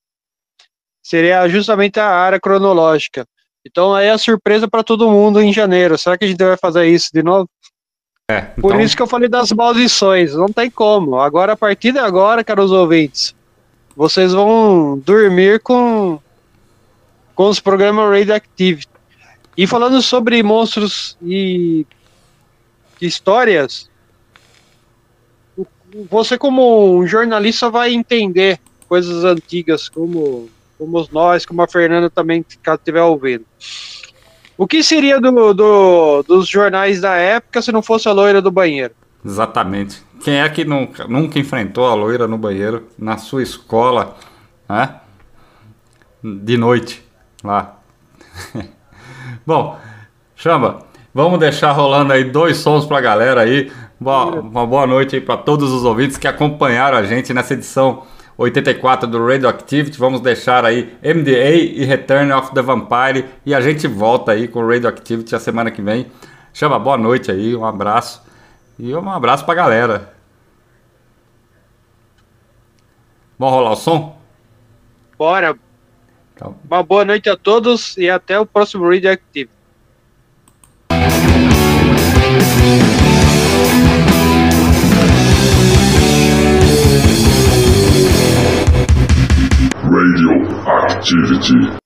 Seria justamente a área cronológica. Então aí é a surpresa para todo mundo em janeiro. Será que a gente vai fazer isso de novo? É, Por então- isso que eu falei das maldições. Não tem como. Agora, a partir de agora, caros ouvintes, vocês vão dormir com, com os programas Radioactive. E falando sobre monstros e histórias, você como um jornalista vai entender coisas antigas, como, como nós, como a Fernanda também, caso estiver ouvindo. O que seria do, do- dos jornais da época se não fosse a loira do banheiro? Exatamente. Quem é que nunca, nunca enfrentou a loira no banheiro na sua escola, né? De noite, lá. Bom, chama, vamos deixar rolando aí dois sons pra galera aí. Boa, uma boa noite aí pra todos os ouvintes que acompanharam a gente nessa edição 84 do Radioactivity. Vamos deixar aí MDA e Return of the Vampire e a gente volta aí com o Radioactivity a semana que vem. Chama, boa noite aí, um abraço. E um abraço pra galera. Vamos rolar o som? Bora, Então, uma boa noite a todos e até o próximo. Radioactivity. 啊，鸡鸡。